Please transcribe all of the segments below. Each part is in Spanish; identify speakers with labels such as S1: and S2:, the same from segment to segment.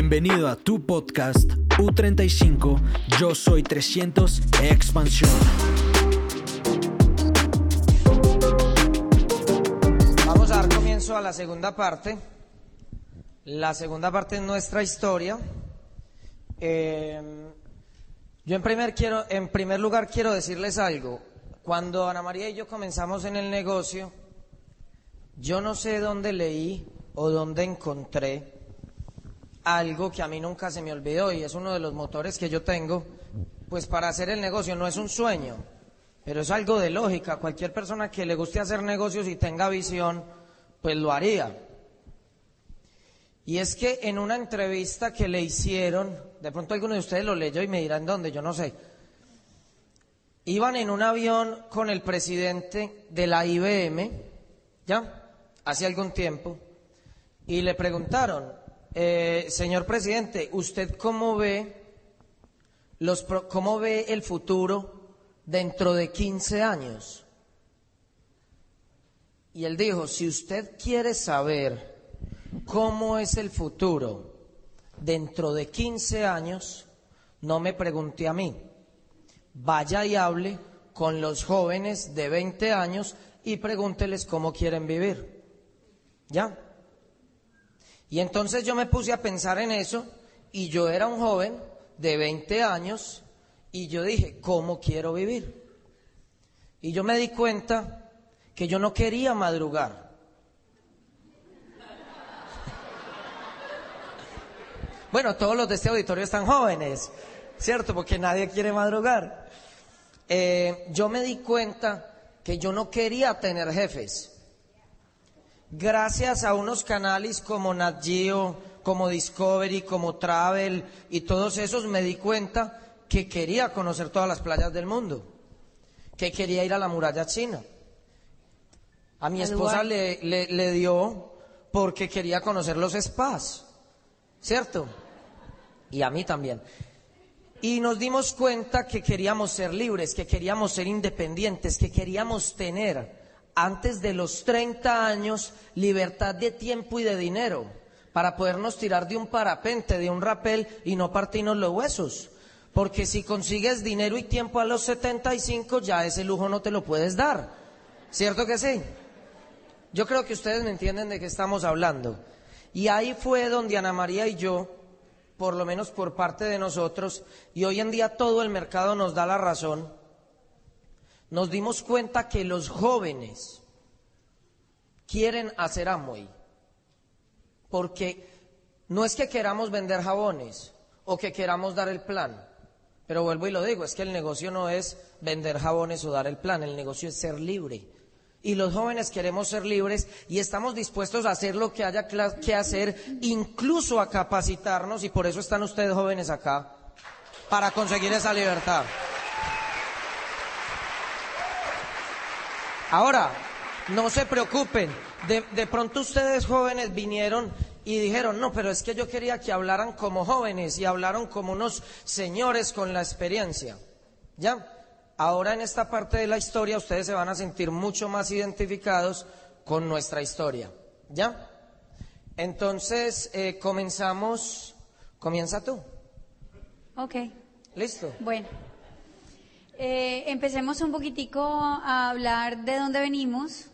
S1: Bienvenido a tu podcast U35, yo soy 300 Expansión.
S2: Vamos a dar comienzo a la segunda parte. La segunda parte es nuestra historia. Eh, yo en primer, quiero, en primer lugar quiero decirles algo. Cuando Ana María y yo comenzamos en el negocio, yo no sé dónde leí o dónde encontré algo que a mí nunca se me olvidó y es uno de los motores que yo tengo, pues para hacer el negocio no es un sueño, pero es algo de lógica. Cualquier persona que le guste hacer negocios y tenga visión, pues lo haría. Y es que en una entrevista que le hicieron, de pronto alguno de ustedes lo leyó y me dirán dónde, yo no sé. Iban en un avión con el presidente de la IBM, ¿ya? Hace algún tiempo, y le preguntaron, eh, señor presidente, ¿usted cómo ve, los, cómo ve el futuro dentro de 15 años? Y él dijo, si usted quiere saber cómo es el futuro dentro de 15 años, no me pregunte a mí. Vaya y hable con los jóvenes de 20 años y pregúnteles cómo quieren vivir. ¿Ya? Y entonces yo me puse a pensar en eso y yo era un joven de 20 años y yo dije, ¿cómo quiero vivir? Y yo me di cuenta que yo no quería madrugar. Bueno, todos los de este auditorio están jóvenes, ¿cierto? Porque nadie quiere madrugar. Eh, yo me di cuenta que yo no quería tener jefes gracias a unos canales como Nat Geo, como Discovery, como Travel y todos esos me di cuenta que quería conocer todas las playas del mundo, que quería ir a la muralla china. A mi esposa le, le, dio porque quería conocer los spas, ¿cierto? Y a mí también. Y nos dimos cuenta que queríamos ser libres, que queríamos ser independientes, que queríamos tener antes de los 30 años libertad de tiempo y de dinero para podernos tirar de un parapente, de un rapel y no partirnos los huesos. Porque si consigues dinero y tiempo a los 75 ya ese lujo no te lo puedes dar. ¿Cierto que sí? Yo creo que ustedes me entienden de qué estamos hablando. Y ahí fue donde Ana María y yo, por lo menos por parte de nosotros, y hoy en día todo el mercado nos da la razón, nos dimos cuenta que los jóvenes quieren hacer Amway. Porque no es que queramos vender jabones o que queramos dar el plan. Pero vuelvo y lo digo, es que el negocio no es vender jabones o dar el plan, el negocio es ser libre. Y los jóvenes queremos ser libres y estamos dispuestos a hacer lo que haya que hacer, incluso a capacitarnos, y por eso están ustedes jóvenes acá, para conseguir esa libertad. Ahora, no se preocupen, de, pronto ustedes jóvenes vinieron y dijeron, no, pero es que yo quería que hablaran como jóvenes y hablaron como unos señores con la experiencia. ¿Ya? Ahora en esta parte de la historia ustedes se van a sentir mucho más identificados con nuestra historia. ¿Ya? Entonces, eh, comenzamos. Comienza tú.
S3: Ok.
S2: Listo.
S3: Bueno. Eh, empecemos un poquitico a hablar de dónde venimos.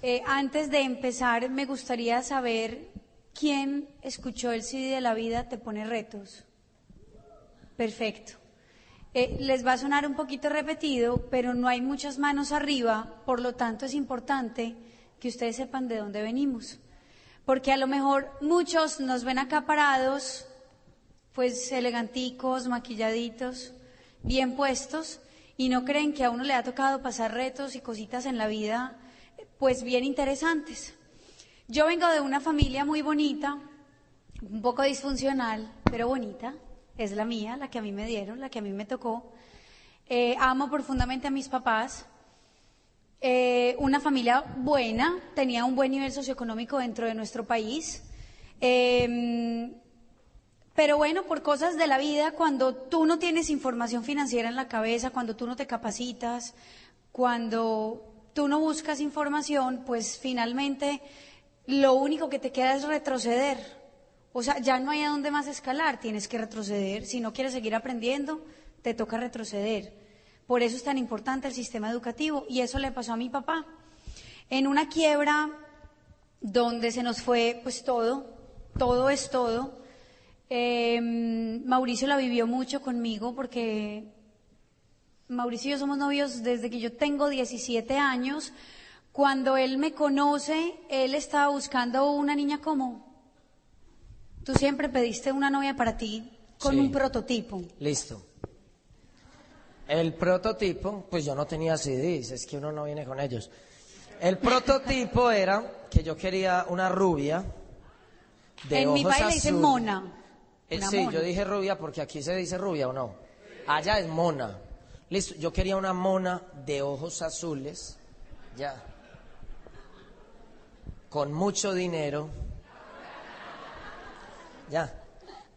S3: Eh, antes de empezar, me gustaría saber quién escuchó el CD de la vida te pone retos. Perfecto. Eh, les va a sonar un poquito repetido, pero no hay muchas manos arriba, por lo tanto es importante que ustedes sepan de dónde venimos. Porque a lo mejor muchos nos ven acá parados, pues eleganticos, maquilladitos, bien puestos y no creen que a uno le ha tocado pasar retos y cositas en la vida, pues bien interesantes. Yo vengo de una familia muy bonita, un poco disfuncional, pero bonita. Es la mía, la que a mí me dieron, la que a mí me tocó. Eh, amo profundamente a mis papás. Eh, una familia buena, tenía un buen nivel socioeconómico dentro de nuestro país. Eh, pero bueno, por cosas de la vida, cuando tú no tienes información financiera en la cabeza, cuando tú no te capacitas, cuando tú no buscas información, pues finalmente lo único que te queda es retroceder O sea, ya no hay a dónde más escalar, tienes que retroceder. Si no quieres seguir aprendiendo, te toca retroceder. Por eso es tan importante el sistema educativo y eso le pasó a mi papá. En una quiebra donde se nos fue pues todo, todo es todo. Eh, Mauricio la vivió mucho conmigo porque Mauricio y yo somos novios desde que yo tengo 17 años. Cuando él me conoce, él estaba buscando una niña como. Tú siempre pediste una novia para ti con
S2: Sí.
S3: un prototipo.
S2: Listo. El prototipo, pues yo no tenía CDs, es que uno no viene con ellos. El prototipo era que yo quería una rubia de
S3: en mi país le dicen mona.
S2: Eh, sí,
S3: mona.
S2: yo dije rubia porque aquí se dice rubia o no. Allá es mona. Listo, yo quería una mona de ojos azules, ya, con mucho dinero, ya,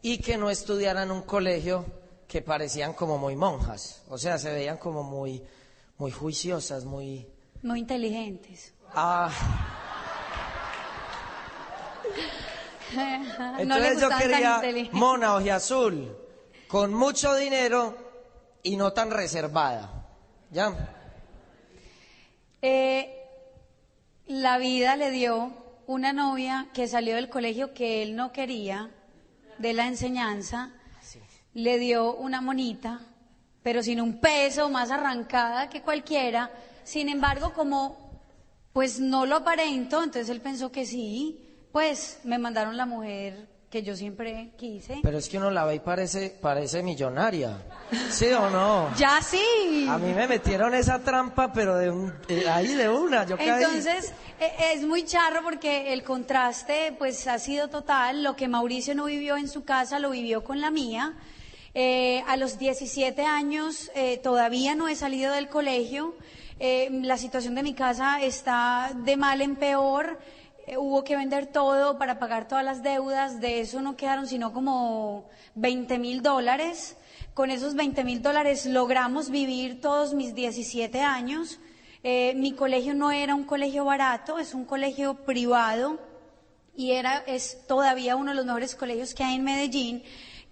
S2: y que no estudiaran en un colegio que parecían como muy monjas, o sea, se veían como muy, muy juiciosas, muy...
S3: Muy inteligentes.
S2: Ah,
S3: no le
S2: entonces yo
S3: gustaban tan
S2: quería mona azul con mucho dinero y no tan reservada, ya.
S3: Eh, la vida le dio una novia que salió del colegio que él no quería, de la enseñanza, le dio una monita, pero sin un peso, más arrancada que cualquiera. Sin embargo, como pues no lo aparento, entonces él pensó que sí, pues me mandaron la mujer que yo siempre quise.
S2: Pero es que uno la ve y parece, parece millonaria. ¿Sí o no?
S3: Ya sí.
S2: A mí me metieron esa trampa, pero de un- eh, ahí de una, yo caí.
S3: Entonces, e- es muy charro porque el contraste pues ha sido total. Lo que Mauricio no vivió en su casa lo vivió con la mía. Eh, a los 17 años eh, todavía no he salido del colegio. Eh, la situación de mi casa está de mal en peor. Eh, hubo que vender todo para pagar todas las deudas. De eso no quedaron sino como 20 mil dólares. Con esos 20 mil dólares logramos vivir todos mis 17 años. Eh, mi colegio no era un colegio barato, es un colegio privado y era, es todavía uno de los mejores colegios que hay en Medellín.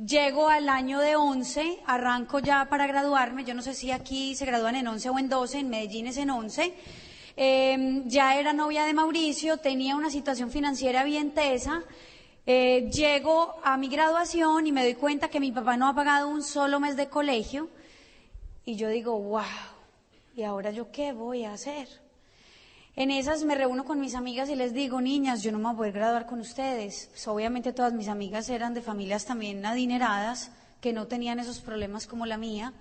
S3: Llego al año de 11, arranco ya para graduarme, yo no sé si aquí se gradúan en 11 o en 12, en Medellín es en 11. Eh, ya era novia de Mauricio, tenía una situación financiera bien tesa. Eh, llego a mi graduación y me doy cuenta que mi papá no ha pagado un solo mes de colegio. Y yo digo, wow, ¿y ahora yo qué voy a hacer? En esas me reúno con mis amigas y les digo, niñas, yo no me voy a poder graduar con ustedes. Pues obviamente todas mis amigas eran de familias también adineradas, que no tenían esos problemas como la mía.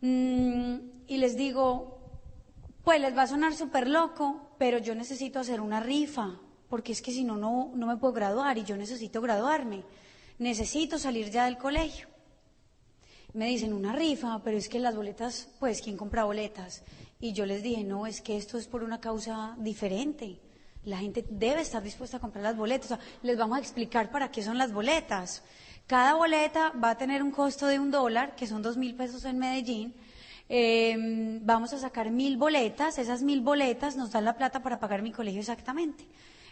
S3: Mm, y les digo, pues les va a sonar súper loco, pero yo necesito hacer una rifa, porque es que si no, no, me puedo graduar y yo necesito graduarme. Necesito salir ya del colegio. Me dicen una rifa, pero es que las boletas, pues, ¿quién compra boletas? Y yo les dije, no, es que esto es por una causa diferente. La gente debe estar dispuesta a comprar las boletas. Les vamos a explicar para qué son las boletas. Cada boleta va a tener un costo de un dólar, que son dos mil pesos en Medellín. Eh, vamos a sacar mil boletas. Esas mil boletas nos dan la plata para pagar mi colegio exactamente.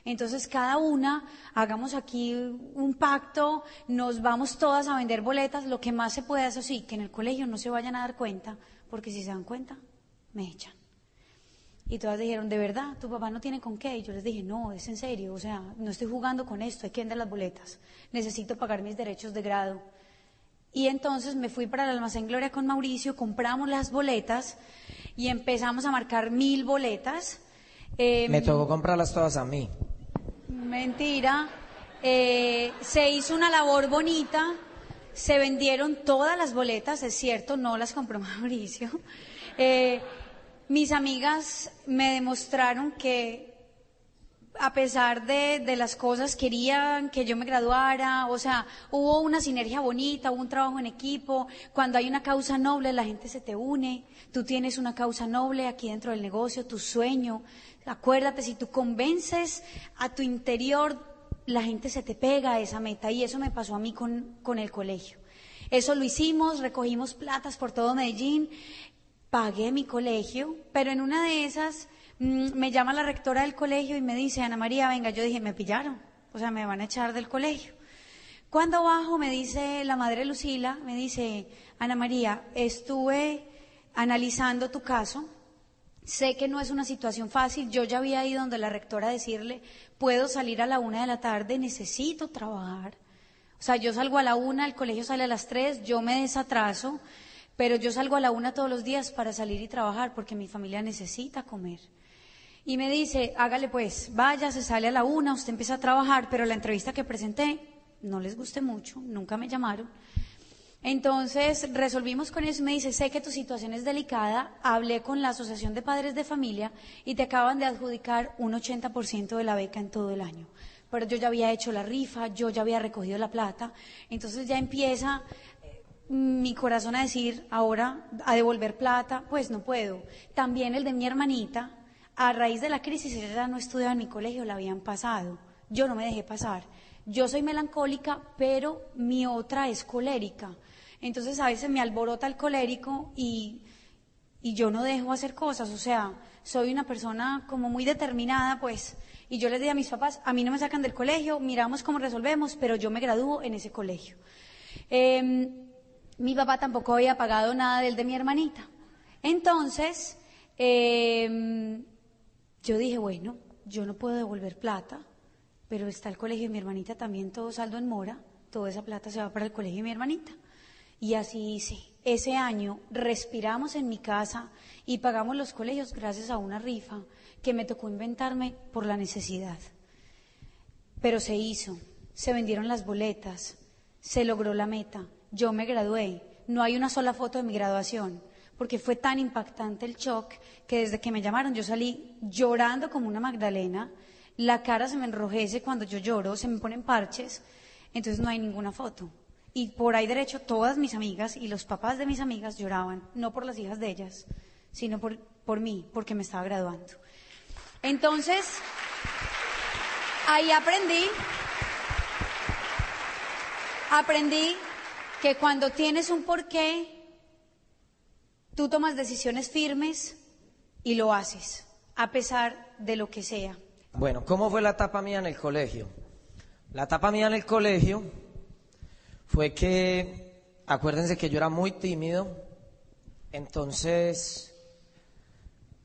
S3: Entonces, cada una, hagamos aquí un pacto, nos vamos todas a vender boletas, lo que más se pueda, eso sí, que en el colegio no se vayan a dar cuenta, porque si se dan cuenta, me echan. Y todas dijeron, ¿de verdad? ¿Tu papá no tiene con qué? Y yo les dije, no, es en serio, o sea, no estoy jugando con esto, hay que vender las boletas, necesito pagar mis derechos de grado. Y entonces me fui para el almacén Gloria con Mauricio, compramos las boletas y empezamos a marcar mil boletas. Eh,
S2: Me tocó comprarlas todas a mí.
S3: Mentira. Eh, se hizo una labor bonita, se vendieron todas las boletas, es cierto, no las compró Mauricio. Eh, mis amigas me demostraron que a pesar de, las cosas querían que yo me graduara, o sea, hubo una sinergia bonita, hubo un trabajo en equipo, cuando hay una causa noble la gente se te une, tú tienes una causa noble aquí dentro del negocio, tu sueño, acuérdate, si tú convences a tu interior, la gente se te pega a esa meta. Y eso me pasó a mí con, con el colegio. Eso lo hicimos, recogimos platas por todo Medellín, pagué mi colegio, pero en una de esas me llama la rectora del colegio y me dice, Ana María, venga, yo dije, me pillaron, o sea, me van a echar del colegio. Cuando bajo me dice la madre Lucila, me dice, Ana María, estuve analizando tu caso, sé que no es una situación fácil, yo ya había ido donde la rectora a decirle, puedo salir a la una de la tarde, necesito trabajar. O sea, yo salgo a la una, el colegio sale a las tres, yo me desatraso, pero yo salgo a la una todos los días para salir y trabajar porque mi familia necesita comer. Y me dice, hágale pues, vaya, se sale a la una, usted empieza a trabajar, pero la entrevista que presenté no les guste mucho, nunca me llamaron. Entonces resolvimos con eso y me dice, sé que tu situación es delicada, hablé con la Asociación de Padres de Familia y te acaban de adjudicar un 80% de la beca en todo el año. Pero yo ya había hecho la rifa, yo ya había recogido la plata, entonces ya empieza mi corazón a decir ahora a devolver plata, pues no puedo. También el de mi hermanita, a raíz de la crisis, ella no estudiaba en mi colegio, la habían pasado. Yo no me dejé pasar. Yo soy melancólica, pero mi otra es colérica. Entonces a veces me alborota el colérico y, y yo no dejo hacer cosas. O sea, soy una persona como muy determinada, pues. Y yo les dije a mis papás, a mí no me sacan del colegio, miramos cómo resolvemos, pero yo me gradúo en ese colegio. Eh, mi papá tampoco había pagado nada del de mi hermanita. Entonces, em, yo dije, bueno, yo no puedo devolver plata, pero está el colegio de mi hermanita también, todo saldo en mora, toda esa plata se va para el colegio de mi hermanita. Y así hice. Ese año respiramos en mi casa y pagamos los colegios gracias a una rifa que me tocó inventarme por la necesidad. Pero se hizo, se vendieron las boletas, se logró la meta yo me gradué. No hay una sola foto de mi graduación, porque fue tan impactante el shock que desde que me llamaron yo salí llorando como una Magdalena, la cara se me enrojece cuando yo lloro, se me ponen parches, entonces no hay ninguna foto. Y por ahí derecho todas mis amigas y los papás de mis amigas lloraban, no por las hijas de ellas, sino por, por mí, porque me estaba graduando. Entonces, ahí aprendí, aprendí que cuando tienes un porqué, tú tomas decisiones firmes y lo haces, a pesar de lo que sea.
S2: Bueno, ¿cómo fue la etapa mía en el colegio? La etapa mía en el colegio fue que, acuérdense que yo era muy tímido, entonces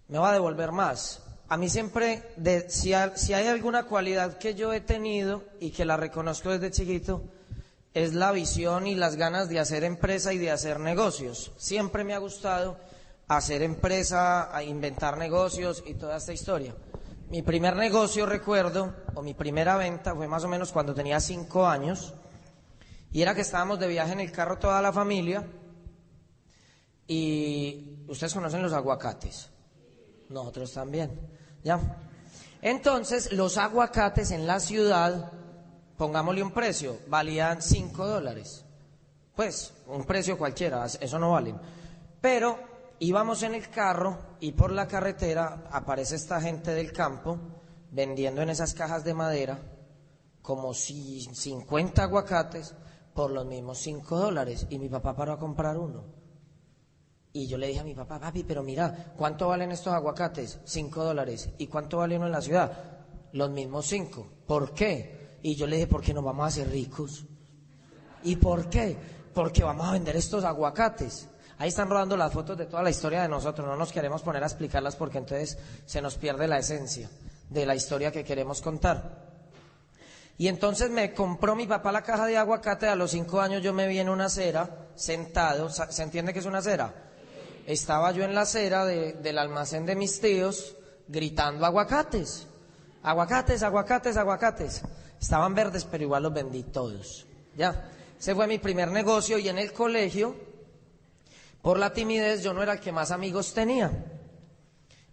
S2: me va a devolver más. A mí siempre, si hay alguna cualidad que yo he tenido y que la reconozco desde chiquito, es la visión y las ganas de hacer empresa y de hacer negocios. Siempre me ha gustado hacer empresa, inventar negocios y toda esta historia. Mi primer negocio, recuerdo, o mi primera venta fue más o menos cuando tenía cinco años, y era que estábamos de viaje en el carro toda la familia, y ustedes conocen los aguacates, nosotros también, ¿ya? Entonces, los aguacates en la ciudad pongámosle un precio, valían 5 dólares. Pues, un precio cualquiera, eso no valen. Pero íbamos en el carro y por la carretera aparece esta gente del campo vendiendo en esas cajas de madera como si 50 aguacates por los mismos 5 dólares. Y mi papá paró a comprar uno. Y yo le dije a mi papá, papi, pero mira, ¿cuánto valen estos aguacates? 5 dólares. ¿Y cuánto vale uno en la ciudad? Los mismos 5. ¿Por qué? Y yo le dije, ¿por qué nos vamos a hacer ricos? ¿Y por qué? Porque vamos a vender estos aguacates. Ahí están rodando las fotos de toda la historia de nosotros. No nos queremos poner a explicarlas porque entonces se nos pierde la esencia de la historia que queremos contar. Y entonces me compró mi papá la caja de aguacate. A los cinco años yo me vi en una acera, sentado. ¿Se entiende que es una acera? Estaba yo en la acera del almacén de mis tíos gritando aguacates. Aguacates, aguacates, aguacates. Estaban verdes, pero igual los vendí todos. Ya, ese fue mi primer negocio y en el colegio, por la timidez, yo no era el que más amigos tenía.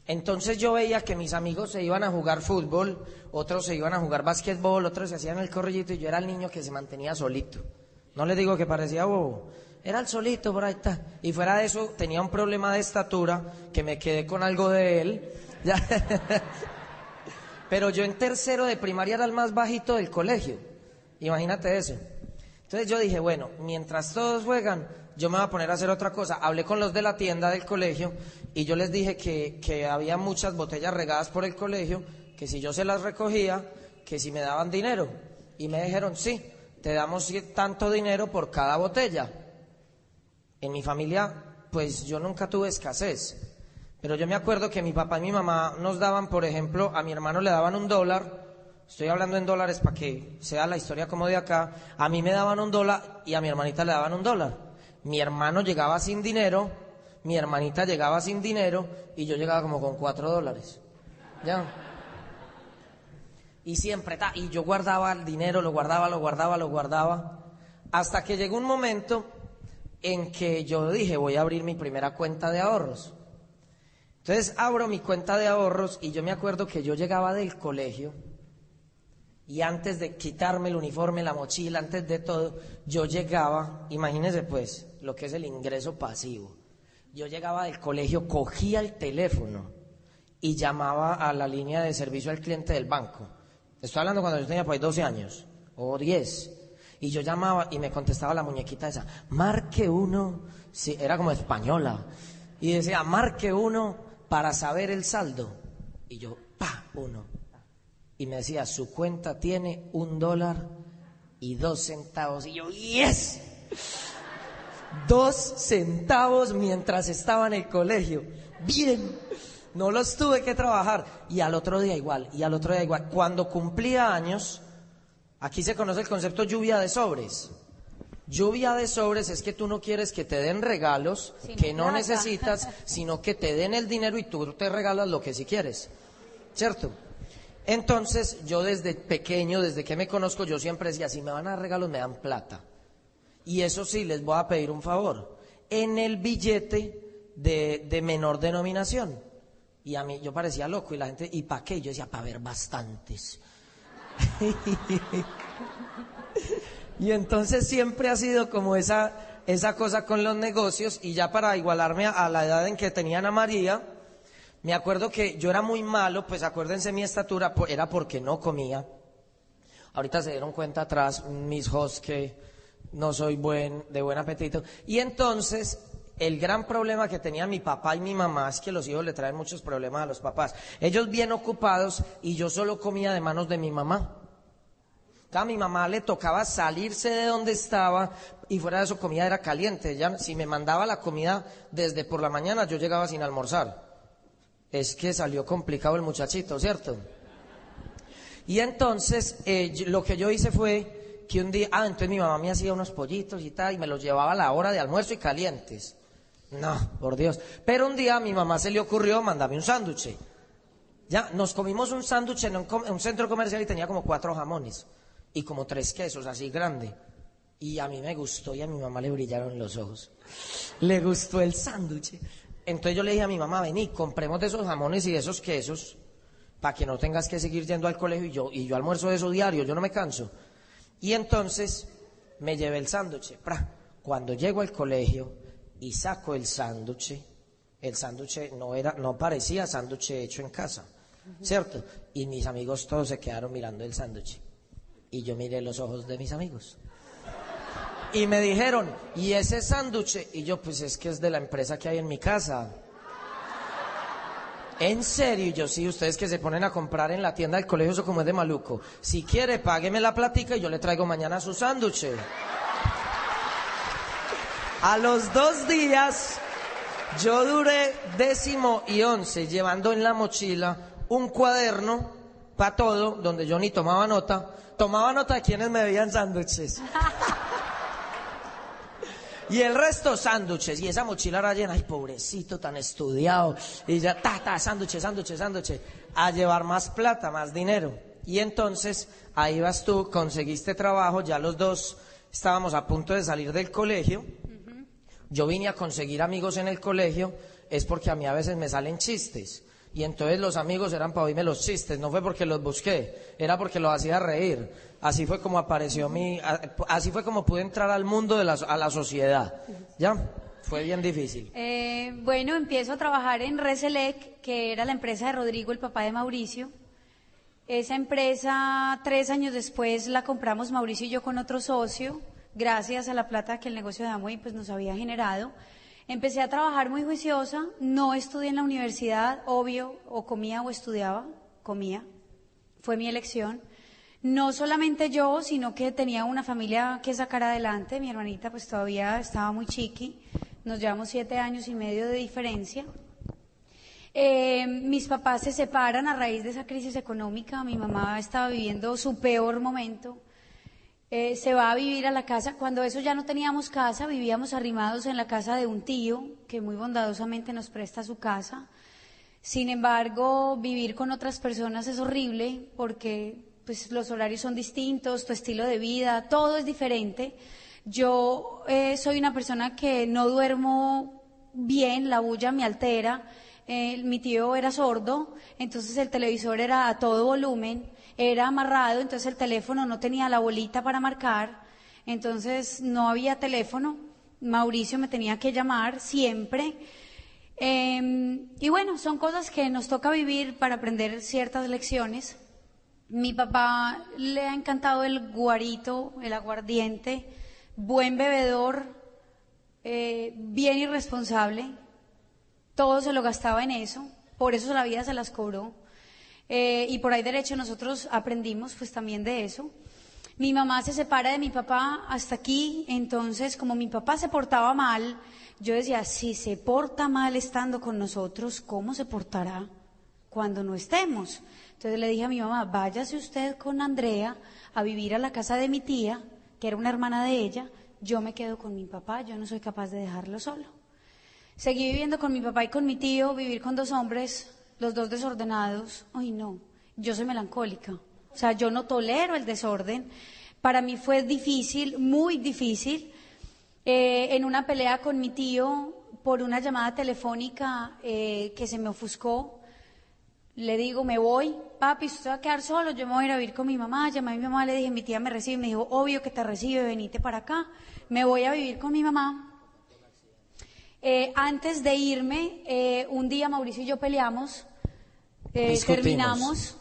S2: Entonces yo veía que mis amigos se iban a jugar fútbol, otros se iban a jugar básquetbol, otros se hacían el corrillito y yo era el niño que se mantenía solito. No les digo que parecía bobo, era el solito por ahí está. Y fuera de eso tenía un problema de estatura que me quedé con algo de él. Ya. Pero yo en tercero de primaria era el más bajito del colegio. Imagínate eso. Entonces yo dije, bueno, mientras todos juegan, yo me voy a poner a hacer otra cosa. Hablé con los de la tienda del colegio y yo les dije que, que había muchas botellas regadas por el colegio, que si yo se las recogía, que si me daban dinero. Y me dijeron, sí, te damos tanto dinero por cada botella. En mi familia, pues yo nunca tuve escasez. Pero yo me acuerdo que mi papá y mi mamá nos daban, por ejemplo, a mi hermano le daban un dólar, estoy hablando en dólares para que sea la historia como de acá, a mí me daban un dólar y a mi hermanita le daban un dólar. Mi hermano llegaba sin dinero, mi hermanita llegaba sin dinero y yo llegaba como con cuatro dólares. ¿Ya? Y siempre, ta, y yo guardaba el dinero, lo guardaba, lo guardaba, lo guardaba, hasta que llegó un momento en que yo dije, voy a abrir mi primera cuenta de ahorros. Entonces abro mi cuenta de ahorros y yo me acuerdo que yo llegaba del colegio y antes de quitarme el uniforme, la mochila, antes de todo, yo llegaba, imagínense pues lo que es el ingreso pasivo. Yo llegaba del colegio, cogía el teléfono y llamaba a la línea de servicio al cliente del banco. Estoy hablando cuando yo tenía pues 12 años o 10. Y yo llamaba y me contestaba la muñequita esa, marque uno, sí, era como española. Y decía, marque uno para saber el saldo. Y yo, pa, uno. Y me decía, su cuenta tiene un dólar y dos centavos. Y yo, yes. Dos centavos mientras estaba en el colegio. Bien. No los tuve que trabajar. Y al otro día igual, y al otro día igual. Cuando cumplía años, aquí se conoce el concepto lluvia de sobres. Lluvia de sobres es que tú no quieres que te den regalos que no necesitas, sino que te den el dinero y tú te regalas lo que sí quieres. ¿Cierto? Entonces, yo desde pequeño, desde que me conozco, yo siempre decía, si me van a dar regalos, me dan plata. Y eso sí, les voy a pedir un favor. En el billete de, de menor denominación. Y a mí yo parecía loco y la gente, ¿y para qué? Yo decía, para ver bastantes. y entonces siempre ha sido como esa, esa cosa con los negocios y ya para igualarme a, la edad en que tenían a María, me acuerdo que yo era muy malo, pues acuérdense mi estatura, era porque no comía. Ahorita se dieron cuenta atrás mis hosts que no soy buen, de buen apetito. Y entonces el gran problema que tenían mi papá y mi mamá es que los hijos le traen muchos problemas a los papás. Ellos bien ocupados y yo solo comía de manos de mi mamá. A mi mamá le tocaba salirse de donde estaba y fuera de su comida era caliente. Ya, si me mandaba la comida desde por la mañana, yo llegaba sin almorzar. Es que salió complicado el muchachito, ¿cierto? Y entonces eh, lo que yo hice fue que un día, ah, entonces mi mamá me hacía unos pollitos y tal, y me los llevaba a la hora de almuerzo y calientes. No, por Dios. Pero un día mi mamá se le ocurrió mandarme un sándwich. Ya, nos comimos un sándwich en, un centro comercial y tenía como cuatro jamones y como tres quesos, así grande. Y a mí me gustó y a mi mamá le brillaron los ojos. Le gustó el sándwich. Entonces yo le dije a mi mamá, vení, compremos de esos jamones y de esos quesos para que no tengas que seguir yendo al colegio y yo, y yo almuerzo de eso diario, yo no me canso. Y entonces me llevé el sándwich. Cuando llego al colegio, y saco el sándwich, el sándwich no no parecía sándwich hecho en casa, ¿cierto? Y mis amigos todos se quedaron mirando el sándwich. Y yo miré los ojos de mis amigos. Y me dijeron, ¿y ese sándwich? Y yo, pues es que es de la empresa que hay en mi casa. En serio, yo sí, ustedes que se ponen a comprar en la tienda del colegio, eso como es de maluco. Si quiere, págueme la platica y yo le traigo mañana su sándwich. A los dos días, yo duré décimo y once llevando en la mochila un cuaderno para todo, donde yo ni tomaba nota. Tomaba nota de quienes me veían sándwiches. Y el resto sándwiches. Y esa mochila era llena, ay, pobrecito, tan estudiado. Y ya, ta, ta, sándwiches, sándwiches, sándwiches. A llevar más plata, más dinero. Y entonces, ahí vas tú, conseguiste trabajo, ya los dos estábamos a punto de salir del colegio yo vine a conseguir amigos en el colegio, es porque a mí a veces me salen chistes. Y entonces los amigos eran para oírme los chistes, no fue porque los busqué, era porque los hacía reír. Así fue como apareció mi, así fue como pude entrar al mundo de la, a la sociedad. ¿Ya? Fue bien difícil.
S3: Eh, bueno, empiezo a trabajar en Reselec, que era la empresa de Rodrigo, el papá de Mauricio. Esa empresa, tres años después, la compramos Mauricio y yo con otro socio gracias a la plata que el negocio de Amway pues, nos había generado. Empecé a trabajar muy juiciosa, no estudié en la universidad, obvio, o comía o estudiaba, comía, fue mi elección. No solamente yo, sino que tenía una familia que sacar adelante. Mi hermanita pues todavía estaba muy chiqui. Nos llevamos siete años y medio de diferencia. Eh, mis papás se separan a raíz de esa crisis económica. Mi mamá estaba viviendo su peor momento. Eh, se va a vivir a la casa. Cuando eso ya no teníamos casa, vivíamos arrimados en la casa de un tío que muy bondadosamente nos presta su casa. Sin embargo, vivir con otras personas es horrible porque pues, los horarios son distintos, tu estilo de vida, todo es diferente. Yo eh, soy una persona que no duermo bien, la bulla me altera eh, mi tío era sordo, entonces el televisor era a todo volumen, era amarrado, entonces el teléfono no tenía la bolita para marcar, entonces no había teléfono, Mauricio me tenía que llamar siempre. Em, y bueno, son cosas que nos toca vivir para aprender ciertas lecciones. Mi papá le ha encantado el guarito, el aguardiente, buen bebedor, eh, bien irresponsable todo se lo gastaba en eso, por eso la vida se las cobró. Eh, y por ahí derecho nosotros aprendimos pues también de eso. Mi mamá se separa de mi papá hasta aquí, entonces como mi papá se portaba mal, yo decía, si se porta mal estando con nosotros, ¿cómo se portará cuando no estemos? Entonces le dije a mi mamá, váyase usted con Andrea a vivir a la casa de mi tía, que era una hermana de ella, yo me quedo con mi papá, yo no soy capaz de dejarlo solo. Seguí viviendo con mi papá y con mi tío, vivir con dos hombres, los dos desordenados. Ay, no, yo soy melancólica. O sea, yo no tolero el desorden. Para mí fue difícil, muy difícil. Eh, en una pelea con mi tío por una llamada telefónica eh, que se me ofuscó, le digo, me voy, papi, usted va a quedar solo, yo me voy a ir a vivir con mi mamá. Llamé a mi mamá, le dije, mi tía me recibe, me dijo, obvio que te recibe, venite para acá. Me voy a vivir con mi mamá. Eh, antes de irme, un día Mauricio y yo peleamos, eh, terminamos,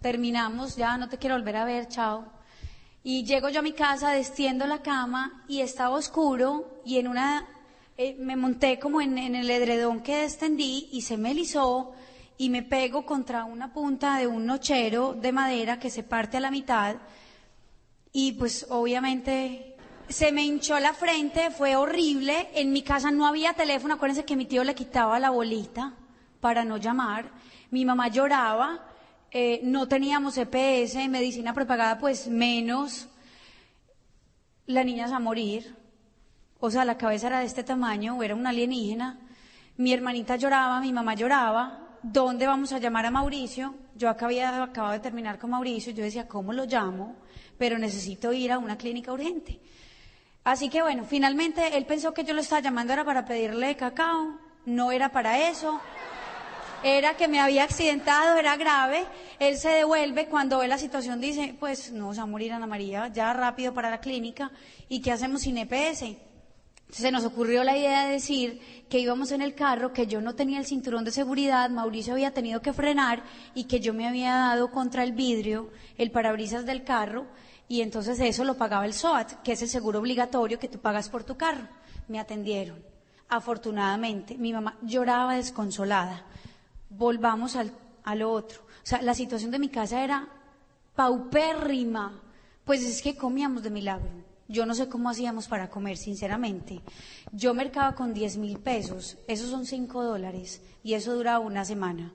S3: terminamos, ya no te quiero volver a ver, chao. Y llego yo a mi casa, destiendo la cama y estaba oscuro y en una, me monté como en, en, el edredón que destendí y se me erizó y me pego contra una punta de un nochero de madera que se parte a la mitad y pues obviamente se me hinchó la frente, fue horrible. En mi casa no había teléfono, acuérdense que mi tío le quitaba la bolita para no llamar. Mi mamá lloraba, eh, no teníamos EPS, medicina prepagada pues menos. La niña se a morir. O sea, la cabeza era de este tamaño, era una alienígena. Mi hermanita lloraba, mi mamá lloraba. ¿Dónde vamos a llamar a Mauricio? Yo había acabado de terminar con Mauricio, yo decía, ¿cómo lo llamo? Pero necesito ir a una clínica urgente. Así que bueno, finalmente él pensó que yo lo estaba llamando era para pedirle cacao, no era para eso, era que me había accidentado, era grave, él se devuelve cuando ve la situación dice, pues no, va a morir Ana María, ya rápido para la clínica, ¿y qué hacemos sin EPS? Se nos ocurrió la idea de decir que íbamos en el carro, que yo no tenía el cinturón de seguridad, Mauricio había tenido que frenar y que yo me había dado contra el vidrio, el parabrisas del carro, y entonces eso lo pagaba el SOAT, que es el seguro obligatorio que tú pagas por tu carro. Me atendieron. Afortunadamente, mi mamá lloraba desconsolada. Volvamos al, a lo otro. O sea, la situación de mi casa era paupérrima. Pues es que comíamos de milagro. Yo no sé cómo hacíamos para comer, sinceramente. Yo mercaba con 10 mil pesos, esos son 5 dólares, y eso duraba una semana.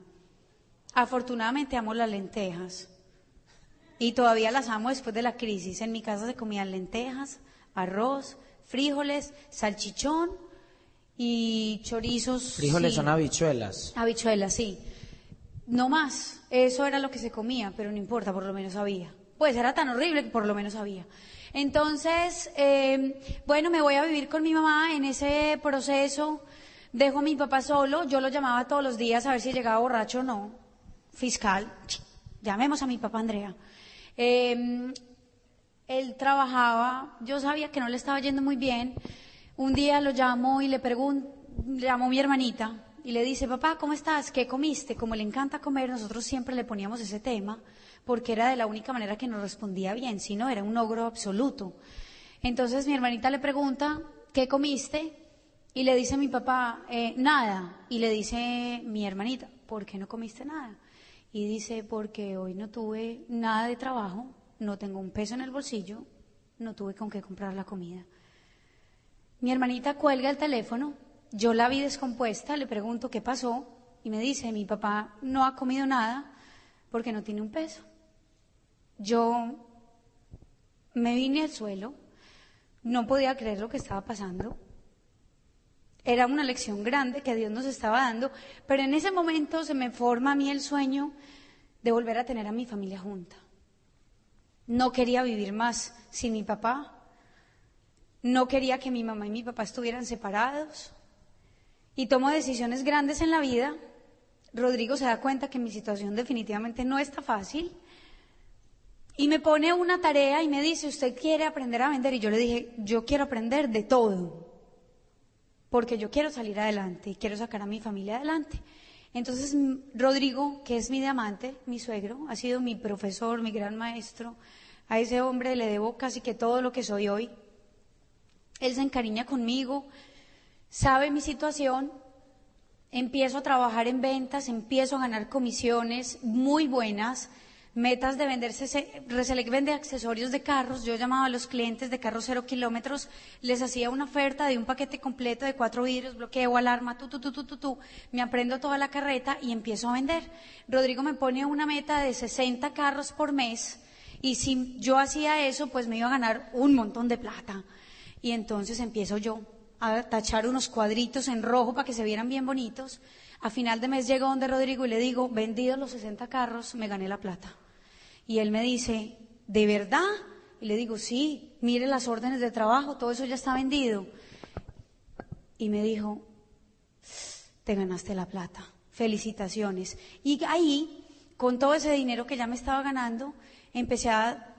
S3: Afortunadamente amo las lentejas. Y todavía las amo después de la crisis. En mi casa se comían lentejas, arroz, frijoles, salchichón y chorizos.
S2: Frijoles son habichuelas.
S3: Habichuelas, sí. No más. Eso era lo que se comía, pero no importa, por lo menos había. Pues era tan horrible que por lo menos había. Entonces, eh, bueno, me voy a vivir con mi mamá en ese proceso. Dejo a mi papá solo. Yo lo llamaba todos los días a ver si llegaba borracho o no. Fiscal. Llamemos a mi papá Andrea. Eh, él trabajaba, yo sabía que no le estaba yendo muy bien. Un día lo llamo y le pregunto, llamó mi hermanita y le dice, papá, ¿cómo estás? ¿Qué comiste? Como le encanta comer, nosotros siempre le poníamos ese tema porque era de la única manera que nos respondía bien, si no, era un ogro absoluto. Entonces mi hermanita le pregunta, ¿qué comiste? Y le dice a mi papá, eh, nada. Y le dice mi hermanita, ¿por qué no comiste nada? Y dice, porque hoy no tuve nada de trabajo, no tengo un peso en el bolsillo, no tuve con qué comprar la comida. Mi hermanita cuelga el teléfono, yo la vi descompuesta, le pregunto qué pasó y me dice, mi papá no ha comido nada porque no tiene un peso. Yo me vine al suelo, no podía creer lo que estaba pasando. Era una lección grande que Dios nos estaba dando, pero en ese momento se me forma a mí el sueño de volver a tener a mi familia junta. No quería vivir más sin mi papá. No quería que mi mamá y mi papá estuvieran separados. Y tomo decisiones grandes en la vida. Rodrigo se da cuenta que mi situación definitivamente no está fácil. Y me pone una tarea y me dice, ¿usted quiere aprender a vender? Y yo le dije, yo quiero aprender de todo. Porque yo quiero salir adelante y quiero sacar a mi familia adelante. Entonces, Rodrigo, que es mi diamante, mi suegro, ha sido mi profesor, mi gran maestro. A ese hombre le debo casi que todo lo que soy hoy. Él se encariña conmigo, sabe mi situación, empiezo a trabajar en ventas, empiezo a ganar comisiones muy buenas metas de venderse, Reselec vende accesorios de carros, yo llamaba a los clientes de carros cero kilómetros, les hacía una oferta de un paquete completo de cuatro vidrios, bloqueo, alarma, tú, tú, tú, tú, tú, tú, me aprendo toda la carreta y empiezo a vender. Rodrigo me pone una meta de 60 carros por mes y si yo hacía eso, pues me iba a ganar un montón de plata. Y entonces empiezo yo a tachar unos cuadritos en rojo para que se vieran bien bonitos. A final de mes llego donde Rodrigo y le digo, vendidos los 60 carros, me gané la plata. Y él me dice, ¿de verdad? Y le digo, sí, mire las órdenes de trabajo, todo eso ya está vendido. Y me dijo, te ganaste la plata, felicitaciones. Y ahí, con todo ese dinero que ya me estaba ganando, empecé a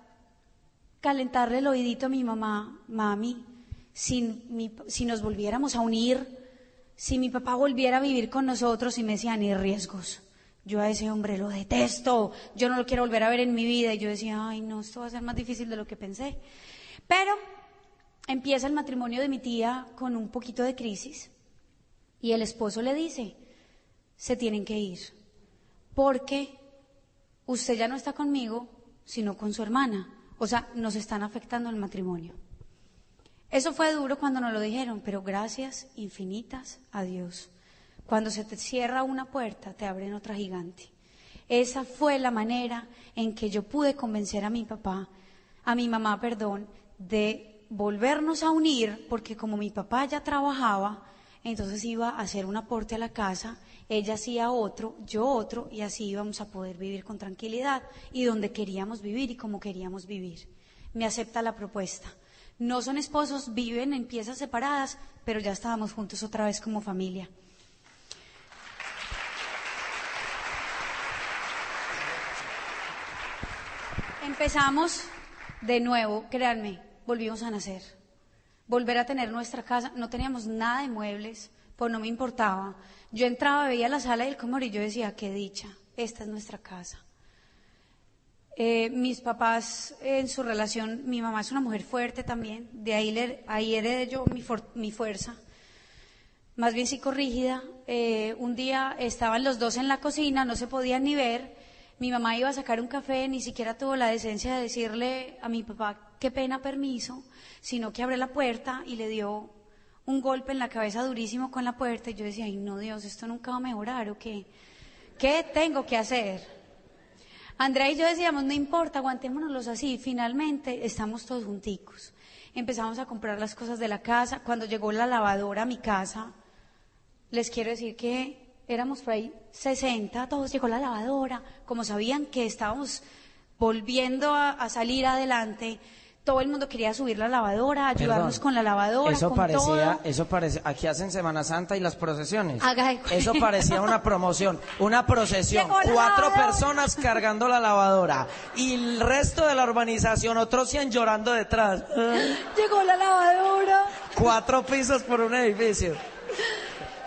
S3: calentarle el oídito a mi mamá, mami, si, nos volviéramos a unir, si mi papá volviera a vivir con nosotros y me decía, ni riesgos. Yo a ese hombre lo detesto, yo no lo quiero volver a ver en mi vida. Y yo decía, ay, no, esto va a ser más difícil de lo que pensé. Pero empieza el matrimonio de mi tía con un poquito de crisis y el esposo le dice, se tienen que ir, porque usted ya no está conmigo, sino con su hermana. O sea, nos están afectando el matrimonio. Eso fue duro cuando nos lo dijeron, pero gracias infinitas a Dios. Cuando se te cierra una puerta, te abren otra gigante. Esa fue la manera en que yo pude convencer a mi papá, a mi mamá, perdón, de volvernos a unir, porque como mi papá ya trabajaba, entonces iba a hacer un aporte a la casa, ella hacía otro, yo otro, y así íbamos a poder vivir con tranquilidad y donde queríamos vivir y como queríamos vivir. Me acepta la propuesta. No son esposos, viven en piezas separadas, pero ya estábamos juntos otra vez como familia. Empezamos de nuevo, créanme, volvimos a nacer. Volver a tener nuestra casa, no teníamos nada de muebles, pues no me importaba. Yo entraba, veía la sala del comedor y yo decía, qué dicha, esta es nuestra casa. Eh, mis papás en su relación, mi mamá es una mujer fuerte también, de ahí, ahí heredé yo mi, fuerza, más bien psicorrígida. Eh, un día estaban los dos en la cocina, no se podían ni ver, mi mamá iba a sacar un café, ni siquiera tuvo la decencia de decirle a mi papá qué pena, permiso, sino que abre la puerta y le dio un golpe en la cabeza durísimo con la puerta. Y yo decía, ay no, Dios, esto nunca va a mejorar o qué. ¿Qué tengo que hacer? Andrea y yo decíamos, no importa, aguantémonos así. Finalmente estamos todos junticos. Empezamos a comprar las cosas de la casa. Cuando llegó la lavadora a mi casa, les quiero decir que éramos por ahí 60, todos llegó la lavadora, como sabían que estábamos volviendo a, salir adelante, todo el mundo quería subir la lavadora, ayudarnos con la lavadora.
S2: Eso
S3: con
S2: parecía, eso parecía, aquí hacen Semana Santa y las procesiones. eso parecía una promoción, una procesión, cuatro personas cargando la lavadora y el resto de la urbanización, otros 100 llorando detrás.
S3: Llegó la lavadora.
S2: Cuatro pisos por un edificio.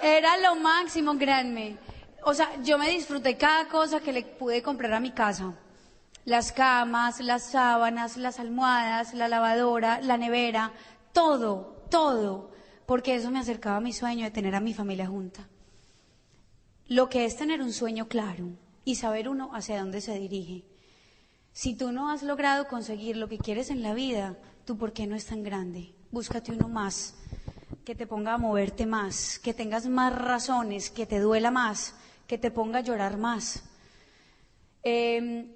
S3: Era lo máximo, créanme. O sea, yo me disfruté cada cosa que le pude comprar a mi casa. Las camas, las sábanas, las almohadas, la lavadora, la nevera, todo, todo, porque eso me acercaba a mi sueño de tener a mi familia junta. Lo que es tener un sueño claro y saber uno hacia dónde se dirige. Si tú no has logrado conseguir lo que quieres en la vida, ¿tú por qué no es tan grande? Búscate uno más, que te ponga a moverte más, que tengas más razones, que te duela más, que te ponga a llorar más. Eh,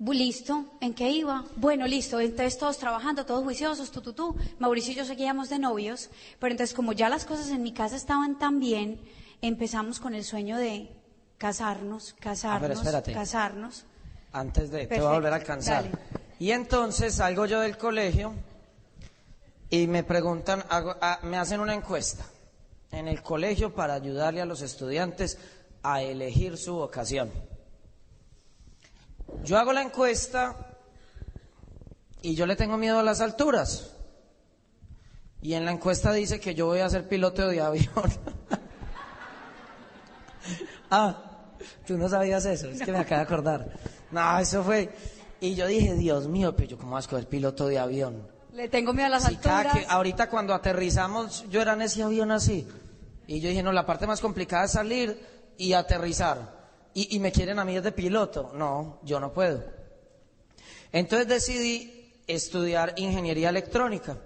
S3: listo, ¿en qué iba? Bueno, listo, entonces todos trabajando, todos juiciosos, tú, tú, tú. Mauricio y yo seguíamos de novios, pero entonces como ya las cosas en mi casa estaban tan bien, empezamos con el sueño de casarnos, casarnos,
S2: espérate.
S3: casarnos.
S2: Antes de, te voy a
S3: Perfecto,
S2: volver a alcanzar.
S3: dale.
S2: Y entonces salgo yo del colegio y me preguntan, hago- ah, me hacen una encuesta en el colegio para ayudarle a los estudiantes a elegir su vocación. Yo hago la encuesta y yo le tengo miedo a las alturas. Y en la encuesta dice que yo voy a ser piloto de avión. ah, tú no sabías eso, es que me acabo de acordar. No, eso fue. Y yo dije, Dios mío, pero yo cómo voy a piloto de avión.
S3: Le tengo miedo a las
S2: Sí, cada
S3: alturas.
S2: que- ahorita cuando aterrizamos, yo era en ese avión así. Y yo dije, no, la parte más complicada es salir y aterrizar. Y, y me quieren a mí de piloto. No, yo no puedo. Entonces decidí estudiar ingeniería electrónica.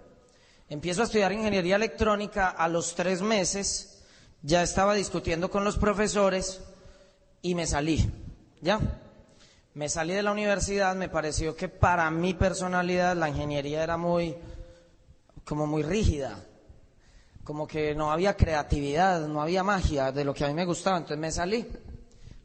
S2: Empiezo a estudiar ingeniería electrónica a los tres meses. Ya estaba discutiendo con los profesores y me salí. ¿Ya? Me salí de la universidad, me pareció que para mi personalidad la ingeniería era muy, como muy rígida, como que no había creatividad, no había magia de lo que a mí me gustaba, entonces me salí.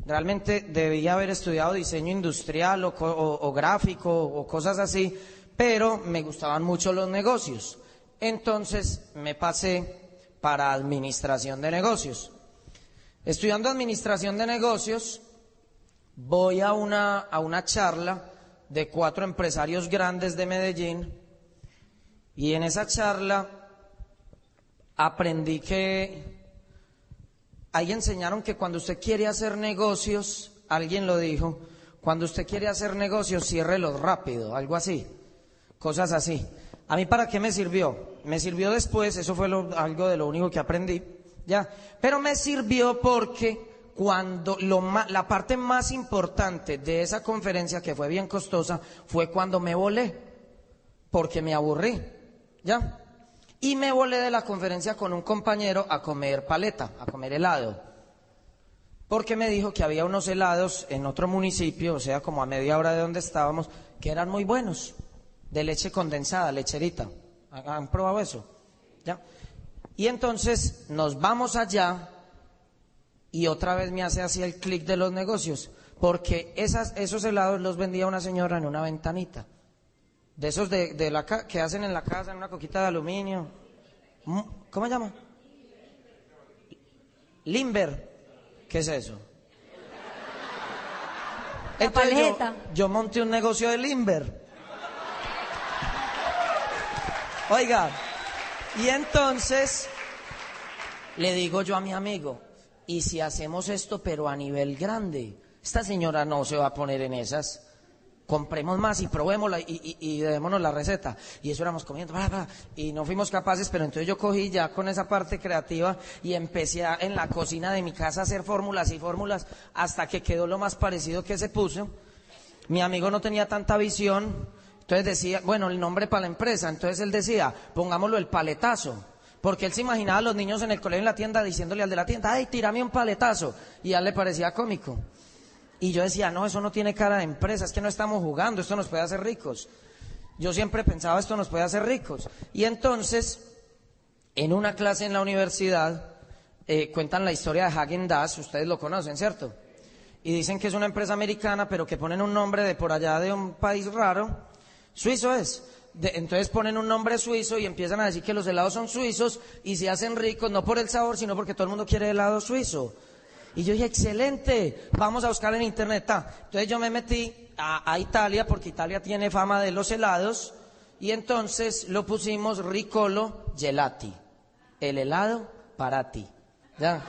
S2: Realmente debía haber estudiado diseño industrial o, co- o- o gráfico o cosas así, pero me gustaban mucho los negocios. Entonces me pasé para administración de negocios. Estudiando administración de negocios, voy a una, a una charla de cuatro empresarios grandes de Medellín y en esa charla aprendí que ahí enseñaron que cuando usted quiere hacer negocios, alguien lo dijo, cuando usted quiere hacer negocios, ciérrelos rápido, algo así, cosas así. ¿A mí para qué me sirvió? Me sirvió después, eso fue algo de lo único que aprendí, ya. Pero me sirvió porque cuando lo la parte más importante de esa conferencia, que fue bien costosa, fue cuando me volé, porque me aburrí, ya. Y me volé de la conferencia con un compañero a comer paleta, a comer helado. Porque me dijo que había unos helados en otro municipio, o sea, como a media hora de donde estábamos, que eran muy buenos, de leche condensada, lecherita. ¿Han probado eso? ¿Ya? Y entonces nos vamos allá y otra vez me hace así el clic de los negocios, porque esas, esos helados los vendía una señora en una ventanita. De esos de, de la ca- que hacen en la casa, en una coquita de aluminio. Mm, ¿Cómo se llama? Limber. ¿Qué es eso?
S3: La
S2: Entonces yo-
S3: paleta.
S2: Yo, monté un negocio de Limber. Oiga, y entonces le digo yo a mi amigo, ¿y si hacemos esto pero a nivel grande? Esta señora no se va a poner en esas. Compremos más y probémosla y, y, y la receta. Y eso éramos comiendo, bla, bla, y no fuimos capaces, pero entonces yo cogí ya con esa parte creativa y empecé a- en la cocina de mi casa a hacer fórmulas y fórmulas hasta que quedó lo más parecido que se puso. Mi amigo no tenía tanta visión, entonces decía, bueno, el nombre para la empresa, entonces él decía, pongámoslo el paletazo. Porque él se imaginaba a los niños en el colegio en la tienda diciéndole al de la tienda, ay, tírame un paletazo. Y a él le parecía cómico. Y yo decía, no, eso no tiene cara de empresa, es que no estamos jugando, esto nos puede hacer ricos. Yo siempre pensaba, esto nos puede hacer ricos. Y entonces, en una clase en la universidad, eh, cuentan la historia de Hagen Dazs, ustedes lo conocen, ¿cierto? Y dicen que es una empresa americana, pero que ponen un nombre de por allá de un país raro. Suizo es. Entonces ponen un nombre suizo y empiezan a decir que los helados son suizos y se hacen ricos no por el sabor, sino porque todo el mundo quiere helado suizo. Y yo dije, excelente, vamos a buscar en internet. Entonces yo me metí a, a Italia, porque Italia tiene fama de los helados, y entonces lo pusimos Ricolo Gelati, el helado para ti. ¿Ya?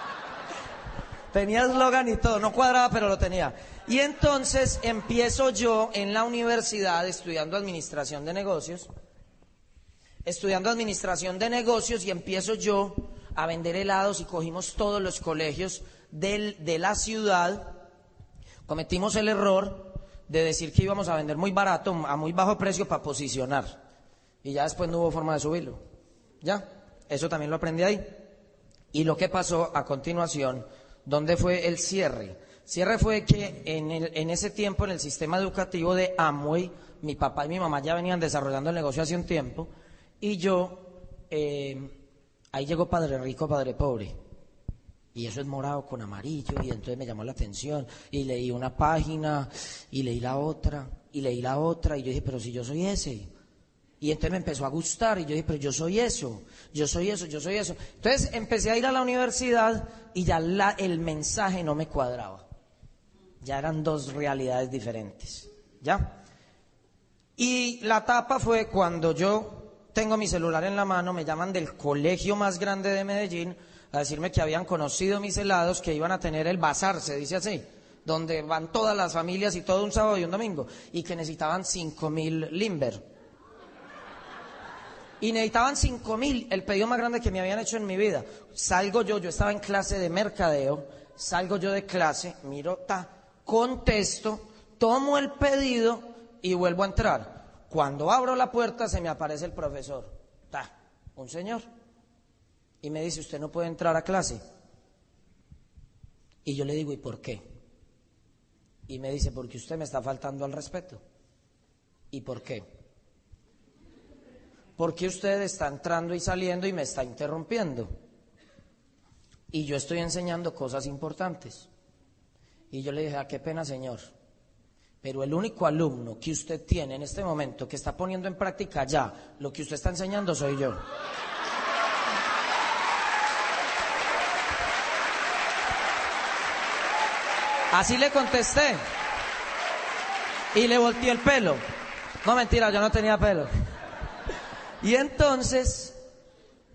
S2: Tenía eslogan y todo, no cuadraba, pero lo tenía. Y entonces empiezo yo en la universidad estudiando administración de negocios, estudiando administración de negocios y empiezo yo a vender helados y cogimos todos los colegios del- de la ciudad. Cometimos el error de decir que íbamos a vender muy barato, a muy bajo precio para posicionar. Y ya después no hubo forma de subirlo. ¿Ya? Eso también lo aprendí ahí. Y lo que pasó a continuación, ¿dónde fue el cierre? Cierre fue que en, el- en ese tiempo, en el sistema educativo de Amway, mi papá y mi mamá ya venían desarrollando el negocio hace un tiempo, y yo, eh, ahí llegó Padre Rico, Padre Pobre. Y eso es morado con amarillo, y entonces me llamó la atención, y leí una página, y leí la otra, y leí la otra, y yo dije, pero si yo soy ese. Y entonces me empezó a gustar, y yo dije, pero yo soy eso, yo soy eso, yo soy eso. Entonces empecé a ir a la universidad, y ya el mensaje no me cuadraba. Ya eran dos realidades diferentes. ¿Ya? Y la tapa fue cuando yo tengo mi celular en la mano, me llaman del colegio más grande de Medellín a decirme que habían conocido mis helados, que iban a tener el bazar, se dice así, donde van todas las familias y todo un sábado y un domingo, y que necesitaban cinco mil limber. Y necesitaban cinco mil, el pedido más grande que me habían hecho en mi vida. Salgo yo, yo estaba en clase de mercadeo, salgo yo de clase, miro, ta, contesto, tomo el pedido y vuelvo a entrar. Cuando abro la puerta se me aparece el profesor, un señor, y me dice, usted no puede entrar a clase. Y yo le digo, ¿y por qué? Y me dice, porque usted me está faltando al respeto. ¿Y por qué? Porque usted está entrando y saliendo y me está interrumpiendo. Y yo estoy enseñando cosas importantes. Y yo le dije, ah, qué pena, señor. Pero el único alumno que usted tiene en este momento que está poniendo en práctica ya lo que usted está enseñando soy yo. Así le contesté. Y le volteé el pelo. No mentira, yo no tenía pelo. Y entonces,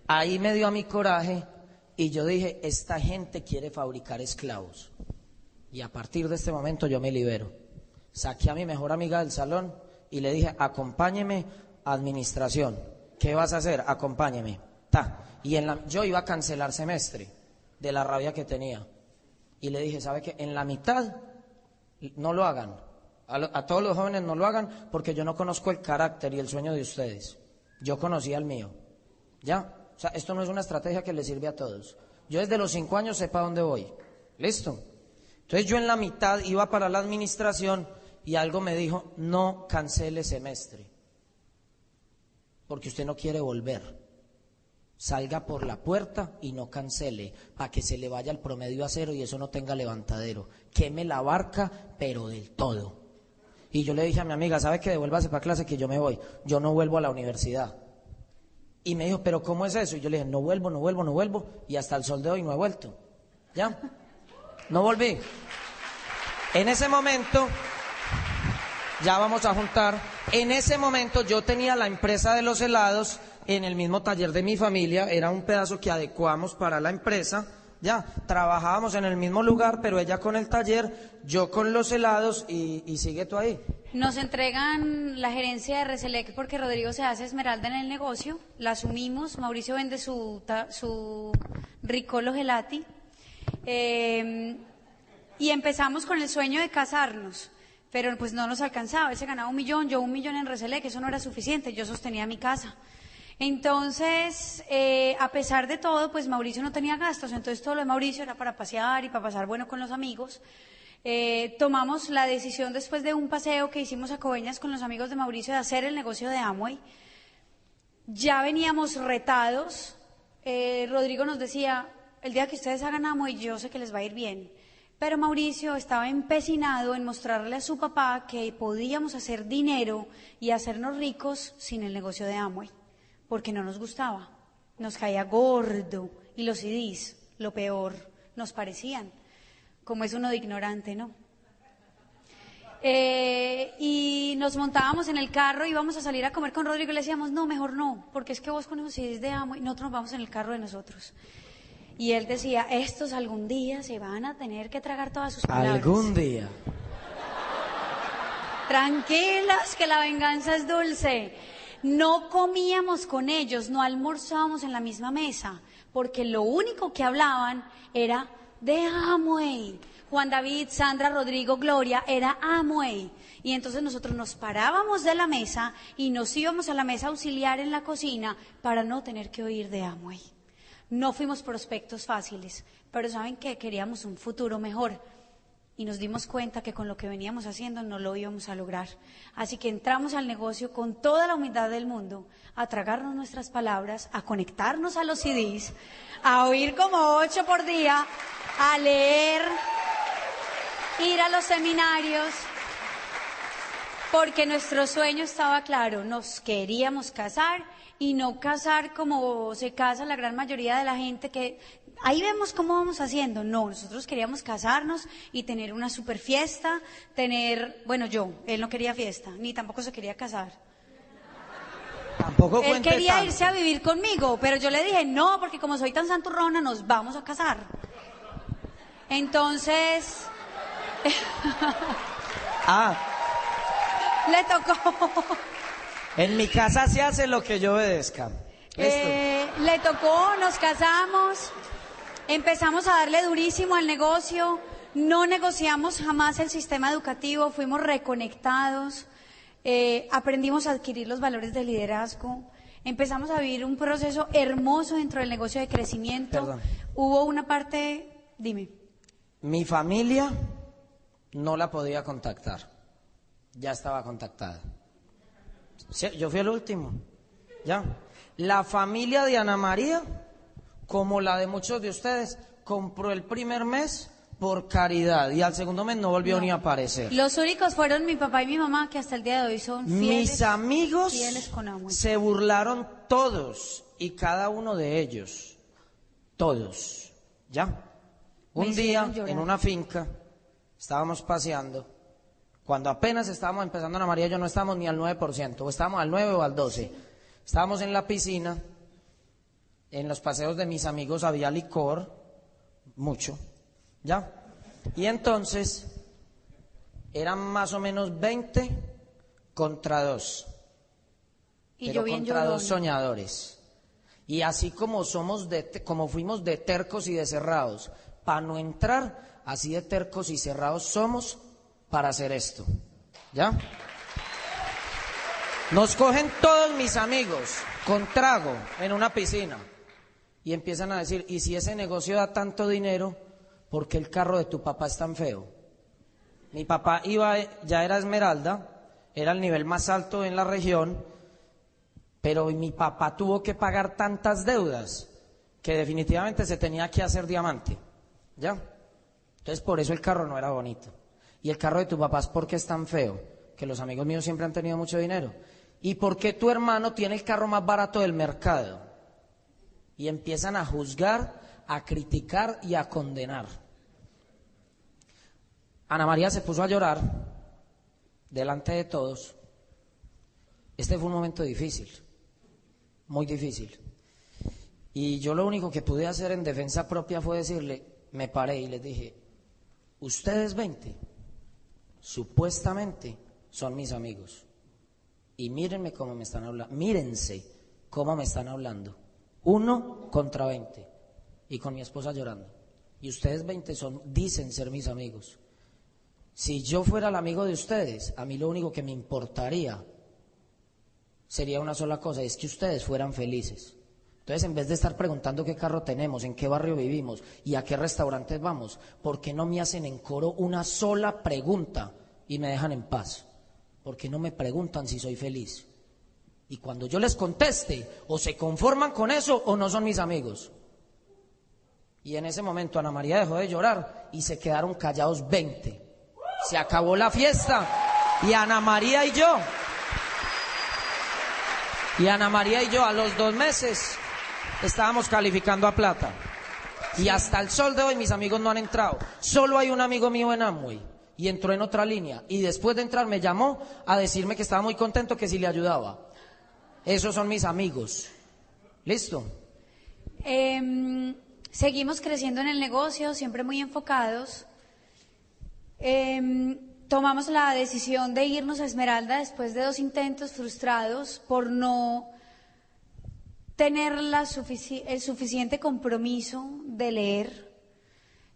S2: ahí me dio a mi coraje y yo dije, esta gente quiere fabricar esclavos. Y a partir de este momento yo me libero. Saqué a mi mejor amiga del salón y le dije, acompáñeme administración. ¿Qué vas a hacer? Acompáñeme. Ta. Y en la- yo iba a cancelar semestre de la rabia que tenía. Y le dije, ¿sabe qué? En la mitad no lo hagan. A, lo- a todos los jóvenes no lo hagan porque yo no conozco el carácter y el sueño de ustedes. Yo conocía el mío. ¿Ya? O sea, esto no es una estrategia que le sirve a todos. Yo desde los cinco años sepa dónde voy. ¿Listo? Entonces yo en la mitad iba para la administración y algo me dijo, no cancele semestre. Porque usted no quiere volver. Salga por la puerta y no cancele, para que se le vaya el promedio a cero y eso no tenga levantadero. Queme la barca, pero del todo. Y yo le dije a mi amiga, ¿sabe que devuélvase para clase que yo me voy? Yo no vuelvo a la universidad. Y me dijo, ¿pero cómo es eso? Y yo le dije, no vuelvo, no vuelvo, no vuelvo. Y hasta el sol de hoy no he vuelto. ¿Ya? No volví. En ese momento, ya vamos a juntar. En ese momento yo tenía la empresa de los helados en el mismo taller de mi familia. Era un pedazo que adecuamos para la empresa. Ya, trabajábamos en el mismo lugar, pero ella con el taller, yo con los helados y, y sigue tú ahí.
S3: Nos entregan la gerencia de Reselec porque Rodrigo se hace esmeralda en el negocio, la asumimos, Mauricio vende su, su Ricolo Gelati eh, y empezamos con el sueño de casarnos, pero pues no nos alcanzaba, él se ganaba un millón, yo un millón en Reselec, eso no era suficiente, yo sostenía mi casa. Entonces, eh, a pesar de todo, pues Mauricio no tenía gastos, entonces todo lo de Mauricio era para pasear y para pasar bueno con los amigos. Eh, tomamos la decisión después de un paseo que hicimos a Coveñas con los amigos de Mauricio de hacer el negocio de Amway. Ya veníamos retados. Eh, Rodrigo nos decía, el día que ustedes hagan Amway yo sé que les va a ir bien. Pero Mauricio estaba empecinado en mostrarle a su papá que podíamos hacer dinero y hacernos ricos sin el negocio de Amway, porque no nos gustaba. Nos caía gordo y los CDs, lo peor, nos parecían como es uno de ignorante, ¿no? Eh, y nos montábamos en el carro íbamos a salir a comer con Rodrigo y le decíamos, no, mejor no, porque es que vos con esos CDs de amo y nosotros nos vamos en el carro de nosotros. Y él decía, estos algún día se van a tener que tragar todas sus palabras.
S2: Algún día.
S3: Tranquilas, que la venganza es dulce. No comíamos con ellos, no almorzábamos en la misma mesa, porque lo único que hablaban era de Amway. Juan David, Sandra, Rodrigo, Gloria, era Amway. Y entonces nosotros nos parábamos de la mesa y nos íbamos a la mesa auxiliar en la cocina para no tener que oír de Amway. No fuimos prospectos fáciles, pero saben que queríamos un futuro mejor. Y nos dimos cuenta que con lo que veníamos haciendo no lo íbamos a lograr. Así que entramos al negocio con toda la humildad del mundo, a tragarnos nuestras palabras, a conectarnos a los CDs, a oír como ocho por día, a leer, ir a los seminarios, porque nuestro sueño estaba claro, nos queríamos casar y no casar como se casa la gran mayoría de la gente que ahí vemos cómo vamos haciendo. No, nosotros queríamos casarnos y tener una super fiesta, tener, bueno, yo, él no quería fiesta, ni tampoco se quería casar.
S2: Tampoco
S3: Él quería
S2: tanto.
S3: irse a vivir conmigo, pero yo le dije, no, porque como soy tan santurrona, nos vamos a casar. Entonces,
S2: Ah,
S3: le tocó,
S2: en mi casa se hace lo que yo obedezca.
S3: Eh, le tocó, nos casamos, empezamos a darle durísimo al negocio, no negociamos jamás el sistema educativo, fuimos reconectados, eh, aprendimos a adquirir los valores de liderazgo, empezamos a vivir un proceso hermoso dentro del negocio de crecimiento.
S2: Perdón.
S3: Hubo una parte, dime.
S2: Mi familia no la podía contactar. Ya estaba contactada. Yo fui el último. Ya. La familia de Ana María, como la de muchos de ustedes, compró el primer mes por caridad y al segundo mes no volvió ni a aparecer.
S3: Los únicos fueron mi papá y mi mamá que hasta el día de hoy son fieles.
S2: Mis amigos
S3: fieles con
S2: se burlaron todos y cada uno de ellos. Todos. ¿Ya?
S3: Me
S2: Un día en una finca estábamos paseando. Cuando apenas estábamos empezando Ana María, yo no estábamos ni al 9%, o estábamos al 9 o al 12. Estábamos en la piscina, en los paseos de mis amigos había licor, mucho, ¿ya? Y entonces eran más o menos 20 contra 2
S3: Y
S2: pero
S3: yo bien
S2: contra dos soñadores. Y así como somos de, como fuimos de tercos y de cerrados para no entrar, así de tercos y cerrados somos para hacer esto. ¿Ya? Nos cogen todos mis amigos con trago en una piscina y empiezan a decir, ¿y si ese negocio da tanto dinero, por qué el carro de tu papá es tan feo? Mi papá iba, ya era Esmeralda, era el nivel más alto en la región, pero mi papá tuvo que pagar tantas deudas que definitivamente se tenía que hacer diamante. ¿Ya? Entonces por eso el carro no era bonito. Y el carro de tu papá es porque es tan feo, que los amigos míos siempre han tenido mucho dinero. ¿Y por qué tu hermano tiene el carro más barato del mercado? Y empiezan a juzgar, a criticar y a condenar. Ana María se puso a llorar delante de todos. Este fue un momento difícil, muy difícil. Y yo lo único que pude hacer en defensa propia fue decirle, me paré y les dije, ustedes 20, supuestamente son mis amigos. Y mírenme cómo me están hablando, mírense cómo me están hablando. Uno contra 20. Y con mi esposa llorando. Y ustedes 20 son, dicen ser mis amigos. Si yo fuera el amigo de ustedes, a mí lo único que me importaría sería una sola cosa, es que ustedes fueran felices. Entonces, en vez de estar preguntando qué carro tenemos, en qué barrio vivimos y a qué restaurantes vamos, ¿por qué no me hacen en coro una sola pregunta y me dejan en paz? ¿Por qué no me preguntan si soy feliz? Y cuando yo les conteste, o se conforman con eso o no son mis amigos. Y en ese momento Ana María dejó de llorar y se quedaron callados 20. Se acabó la fiesta y Ana María y yo, y Ana María y yo a los dos meses estábamos calificando a plata. Y hasta el sol de hoy mis amigos no han entrado. Solo hay un amigo mío en Amway y entró en otra línea. Y después de entrar me llamó a decirme que estaba muy contento que si le ayudaba. Esos son mis amigos. ¿Listo?
S3: Em, seguimos creciendo en el negocio, siempre muy enfocados. Em, tomamos la decisión de irnos a Esmeralda después de dos intentos frustrados por no tener el suficiente compromiso de leer.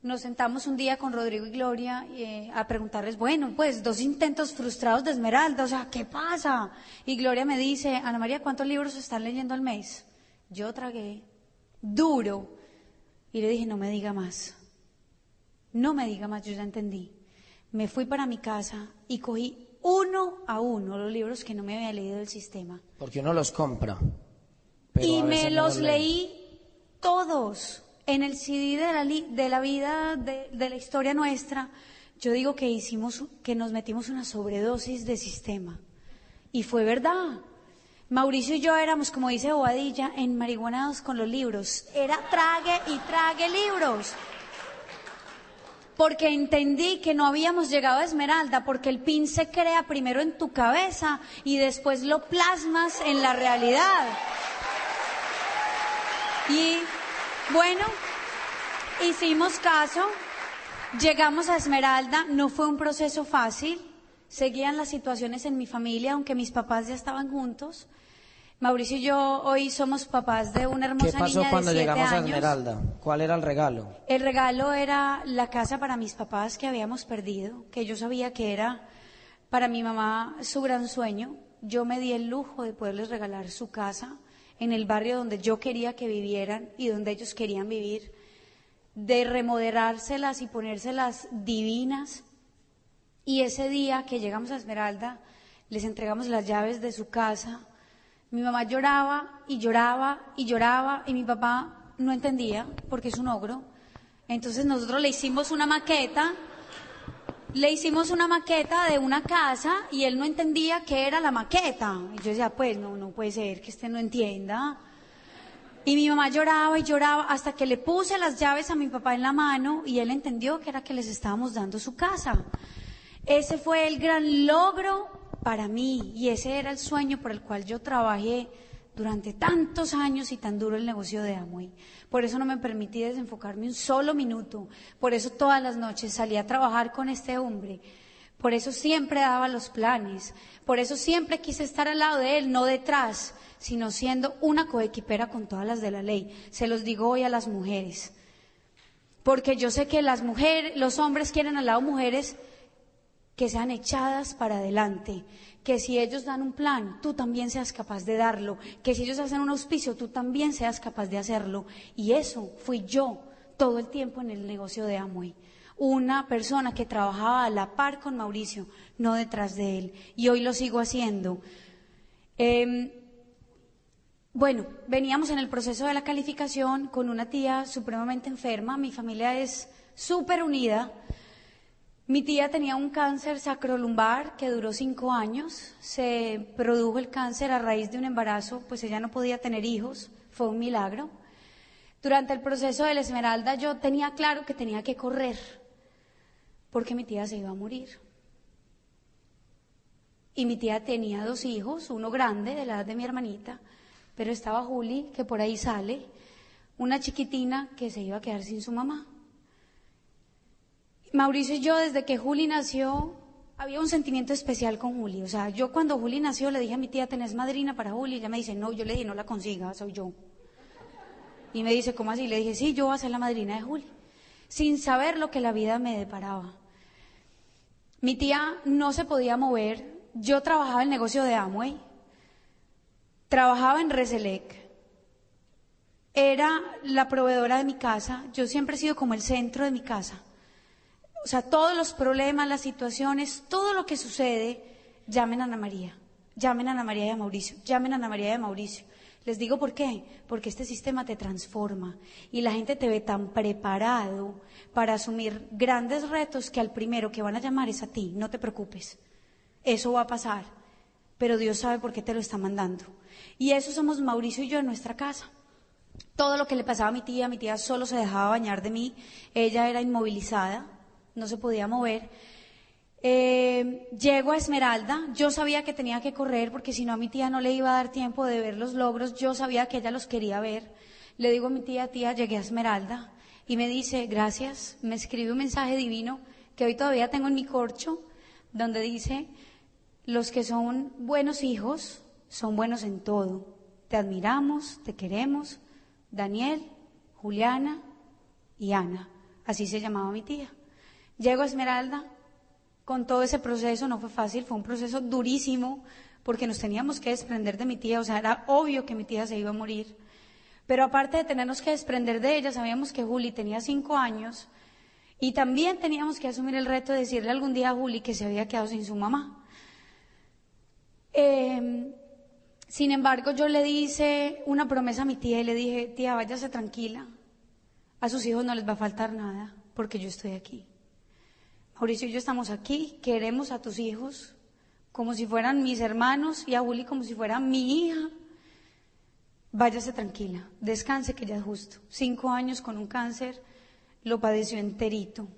S3: nos sentamos un día con Rodrigo y Gloria eh, a preguntarles, bueno, pues dos intentos frustrados de Esmeralda, o sea, ¿qué pasa? Y Gloria me dice, Ana María, ¿cuántos libros están leyendo al mes? Yo tragué duro y le dije, no me diga más, no me diga más, yo ya entendí. Me fui para mi casa y cogí uno a uno los libros que no me había leído del sistema.
S2: Porque uno los compra.
S3: Y me los leí todos en el CD de la, de la vida, de, de, la historia nuestra, yo digo que hicimos, que nos metimos una sobredosis de sistema. Y fue verdad. Mauricio y yo éramos, como dice Bobadilla, enmarihuanados con los libros. Era trague y trague libros. Porque entendí que no habíamos llegado a Esmeralda, porque el pin se crea primero en tu cabeza y después lo plasmas en la realidad. Y bueno, hicimos caso, llegamos a Esmeralda, no fue un proceso fácil, seguían las situaciones en mi familia, aunque mis papás ya estaban juntos. Mauricio y yo hoy somos papás de una hermosa
S2: ¿Qué pasó
S3: niña
S2: cuando
S3: de siete
S2: llegamos a
S3: años.
S2: Esmeralda? ¿Cuál era el regalo?
S3: El regalo era la casa para mis papás que habíamos perdido, que yo sabía que era para mi mamá su gran sueño. Yo me di el lujo de poderles regalar su casa en el barrio donde yo quería que vivieran y donde ellos querían vivir, de remodelárselas y ponérselas divinas. Y ese día que llegamos a Esmeralda, les entregamos las llaves de su casa. Mi mamá lloraba y lloraba y lloraba y mi papá no entendía porque es un ogro. Entonces nosotros le hicimos una maqueta le hicimos una maqueta de una casa y él no entendía qué era la maqueta. Y yo decía, pues no, no puede ser que este no entienda. Y mi mamá lloraba y lloraba hasta que le puse las llaves a mi papá en la mano y él entendió que era que les estábamos dando su casa. Ese fue el gran logro para mí y ese era el sueño por el cual yo trabajé durante tantos años y tan duro el negocio de Amway. Por eso no me permití desenfocarme un solo minuto. Por eso todas las noches salí a trabajar con este hombre. Por eso siempre daba los planes. Por eso siempre quise estar al lado de él, no detrás, sino siendo una coequipera con todas las de la ley. Se los digo hoy a las mujeres. Porque yo sé que los hombres quieren al lado mujeres que sean echadas para adelante, que si ellos dan un plan, tú también seas capaz de darlo, que si ellos hacen un auspicio, tú también seas capaz de hacerlo. Y eso fui yo todo el tiempo en el negocio de Amway. Una persona que trabajaba a la par con Mauricio, no detrás de él. Y hoy lo sigo haciendo. Eh, bueno, veníamos en el proceso de la calificación con una tía supremamente enferma. Mi familia es súper unida. Mi tía tenía un cáncer sacrolumbar que duró cinco años. Se produjo el cáncer a raíz de un embarazo, pues ella no podía tener hijos. Fue un milagro. Durante el proceso de la Esmeralda yo tenía claro que tenía que correr porque mi tía se iba a morir. Y mi tía tenía dos hijos, uno grande de la edad de mi hermanita, pero estaba Juli, que por ahí sale, una chiquitina que se iba a quedar sin su mamá. Mauricio y yo, desde que Juli nació, había un sentimiento especial con Juli. O sea, yo cuando Juli nació le dije a mi tía, ¿tenés madrina para Juli? Y ella me dice, no, yo le dije, no la consiga, soy yo. Y me dice, ¿cómo así? Le dije, sí, yo voy a ser la madrina de Juli. Sin saber lo que la vida me deparaba. Mi tía no se podía mover. Yo trabajaba en el negocio de Amway. Trabajaba en Reselec. Era la proveedora de mi casa. Yo siempre he sido como el centro de mi casa. O sea, todos los problemas, las situaciones, todo lo que sucede, llamen a Ana María. Llamen a Ana María y a Mauricio. Llamen a Ana María y a Mauricio. Les digo por qué. Porque este sistema te transforma y la gente te ve tan preparado para asumir grandes retos que al primero que van a llamar es a ti. No te preocupes. Eso va a pasar. Pero Dios sabe por qué te lo está mandando. Y eso somos Mauricio y yo en nuestra casa. Todo lo que le pasaba a mi tía, mi tía solo se dejaba bañar de mí. Ella era inmovilizada, no se podía mover. Eh, llego a Esmeralda, yo sabía que tenía que correr porque si no a mi tía no le iba a dar tiempo de ver los logros, yo sabía que ella los quería ver. Le digo a mi tía, tía, llegué a Esmeralda y me dice, gracias, me escribe un mensaje divino que hoy todavía tengo en mi corcho, donde dice, los que son buenos hijos son buenos en todo. Te admiramos, te queremos, Daniel, Juliana y Ana. así se llamaba mi tía. Llego a Esmeralda, con todo ese proceso, no fue fácil, fue un proceso durísimo, porque nos teníamos que desprender de mi tía, o sea, era obvio que mi tía se iba a morir. Pero aparte de tenernos que desprender de ella, sabíamos que Juli tenía cinco años y también teníamos que asumir el reto de decirle algún día a Juli que se había quedado sin su mamá. Em, sin embargo, yo le hice una promesa a mi tía y le dije, tía, váyase tranquila, a sus hijos no les va a faltar nada porque yo estoy aquí. Mauricio y yo estamos aquí, queremos a tus hijos como si fueran mis hermanos y a Juli como si fuera mi hija. Váyase tranquila, descanse que ya es justo. Cinco años con un cáncer, lo padeció enterito.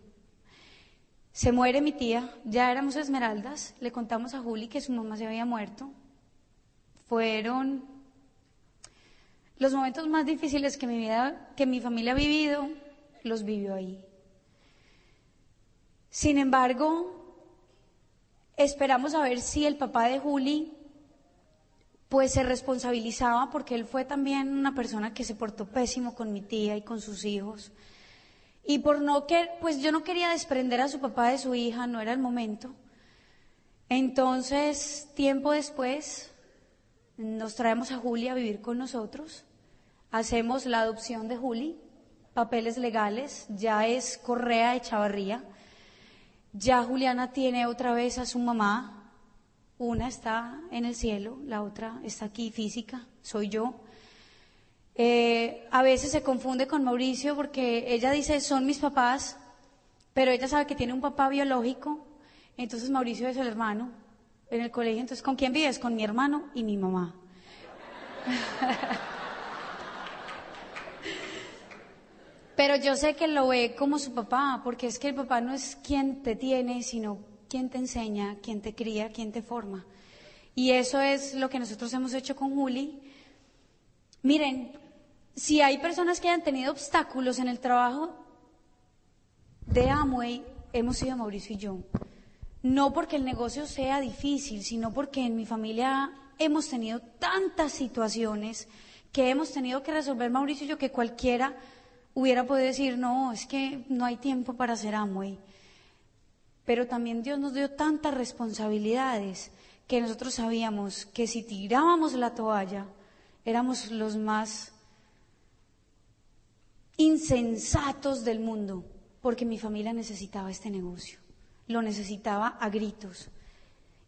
S3: Se muere mi tía, ya éramos esmeraldas, le contamos a Juli que su mamá se había muerto. Fueron los momentos más difíciles que mi vida, que mi familia ha vivido, los vivió ahí. Sin embargo, esperamos a ver si el papá de Juli pues se responsabilizaba porque él fue también una persona que se portó pésimo con mi tía y con sus hijos. Y por no que, pues yo no quería desprender a su papá de su hija, no era el momento. Entonces, tiempo después, nos traemos a Juli a vivir con nosotros, hacemos la adopción de Juli, papeles legales, ya es Correa de Chavarría, ya Juliana tiene otra vez a su mamá, una está en el cielo, la otra está aquí física, soy yo. Eh, a veces se confunde con Mauricio porque ella dice son mis papás, pero ella sabe que tiene un papá biológico, entonces Mauricio es el hermano en el colegio. Entonces, ¿con quién vives? Con mi hermano y mi mamá. Pero yo sé que lo ve como su papá, porque es que el papá no es quien te tiene, sino quien te enseña, quien te cría, quien te forma. Y eso es lo que nosotros hemos hecho con Juli. Miren, si hay personas que hayan tenido obstáculos en el trabajo de Amway, hemos sido Mauricio y yo. No porque el negocio sea difícil, sino porque en mi familia hemos tenido tantas situaciones que hemos tenido que resolver Mauricio y yo que cualquiera hubiera podido decir, no, es que no hay tiempo para hacer Amway. Pero también Dios nos dio tantas responsabilidades que nosotros sabíamos que si tirábamos la toalla, éramos los más insensatos del mundo, porque mi familia necesitaba este negocio, lo necesitaba a gritos.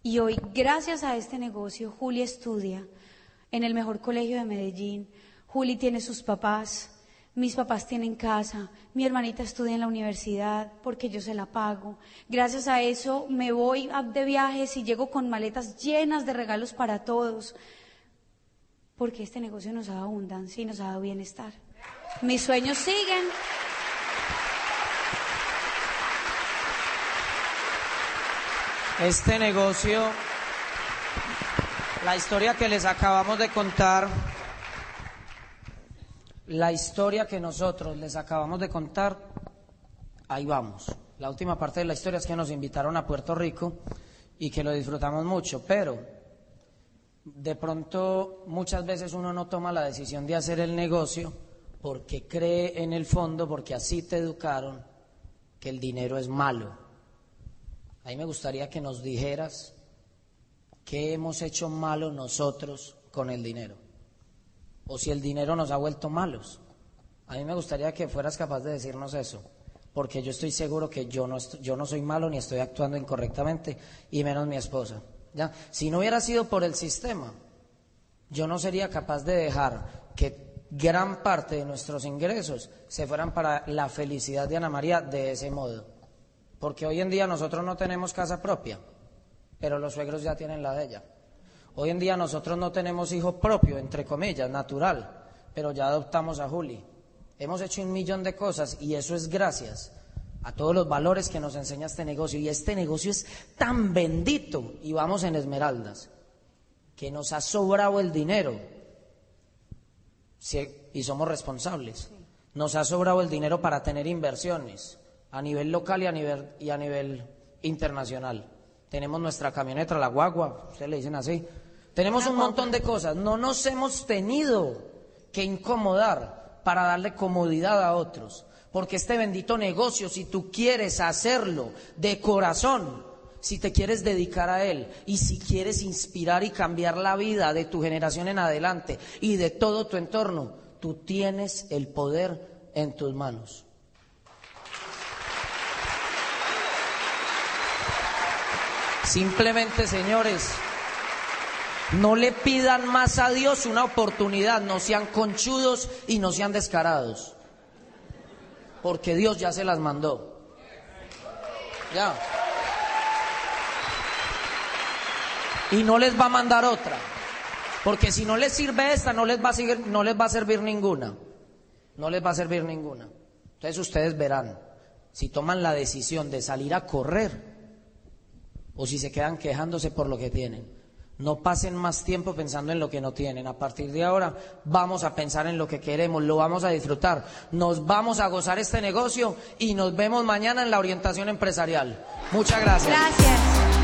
S3: Y hoy, gracias a este negocio, Juli estudia en el mejor colegio de Medellín, Juli tiene sus papás, mis papás tienen casa, mi hermanita estudia en la universidad porque yo se la pago. Gracias a eso me voy de viajes y llego con maletas llenas de regalos para todos. Porque este negocio nos ha dado abundancia y nos ha dado bienestar. Mis sueños siguen.
S2: Este negocio, la historia que les acabamos de contar, la historia que nosotros les acabamos de contar, ahí vamos. La última parte de la historia es que nos invitaron a Puerto Rico y que lo disfrutamos mucho, pero de pronto muchas veces uno no toma la decisión de hacer el negocio porque cree en el fondo, porque así te educaron, que el dinero es malo. A mí me gustaría que nos dijeras qué hemos hecho malo nosotros con el dinero o si el dinero nos ha vuelto malos. A mí me gustaría que fueras capaz de decirnos eso, porque yo estoy seguro que yo no, yo no soy malo ni estoy actuando incorrectamente, y menos mi esposa. ¿ya? Si no hubiera sido por el sistema, yo no sería capaz de dejar que gran parte de nuestros ingresos se fueran para la felicidad de Ana María de ese modo. Porque hoy en día nosotros no tenemos casa propia, pero los suegros ya tienen la de ella. Hoy en día nosotros no tenemos hijo propio, entre comillas, natural, pero ya adoptamos a Juli. Hemos hecho un millón de cosas y eso es gracias a todos los valores que nos enseña este negocio. Y este negocio es tan bendito, y vamos en Esmeraldas, que nos ha sobrado el dinero y somos responsables. Nos ha sobrado el dinero para tener inversiones a nivel local y a nivel, y a nivel internacional. Tenemos nuestra camioneta, la guagua, ustedes le dicen así, tenemos un montón de cosas. No nos hemos tenido que incomodar para darle comodidad a otros. Porque este bendito negocio, si tú quieres hacerlo de corazón, si te quieres dedicar a él y si quieres inspirar y cambiar la vida de tu generación en adelante y de todo tu entorno, tú tienes el poder en tus manos. Simplemente, señores, no le pidan más a Dios una oportunidad, no sean conchudos y no sean descarados porque Dios ya se las mandó. Ya. Y no les va a mandar otra. Porque si no les sirve esta, no les va a, seguir, no les va a servir ninguna. No les va a servir ninguna. Entonces ustedes verán si toman la decisión de salir a correr o si se quedan quejándose por lo que tienen. No pasen más tiempo pensando en lo que no tienen. A partir de ahora vamos a pensar en lo que queremos, lo vamos a disfrutar, nos vamos a gozar este negocio y nos vemos mañana en la orientación empresarial. Muchas gracias.
S3: Gracias.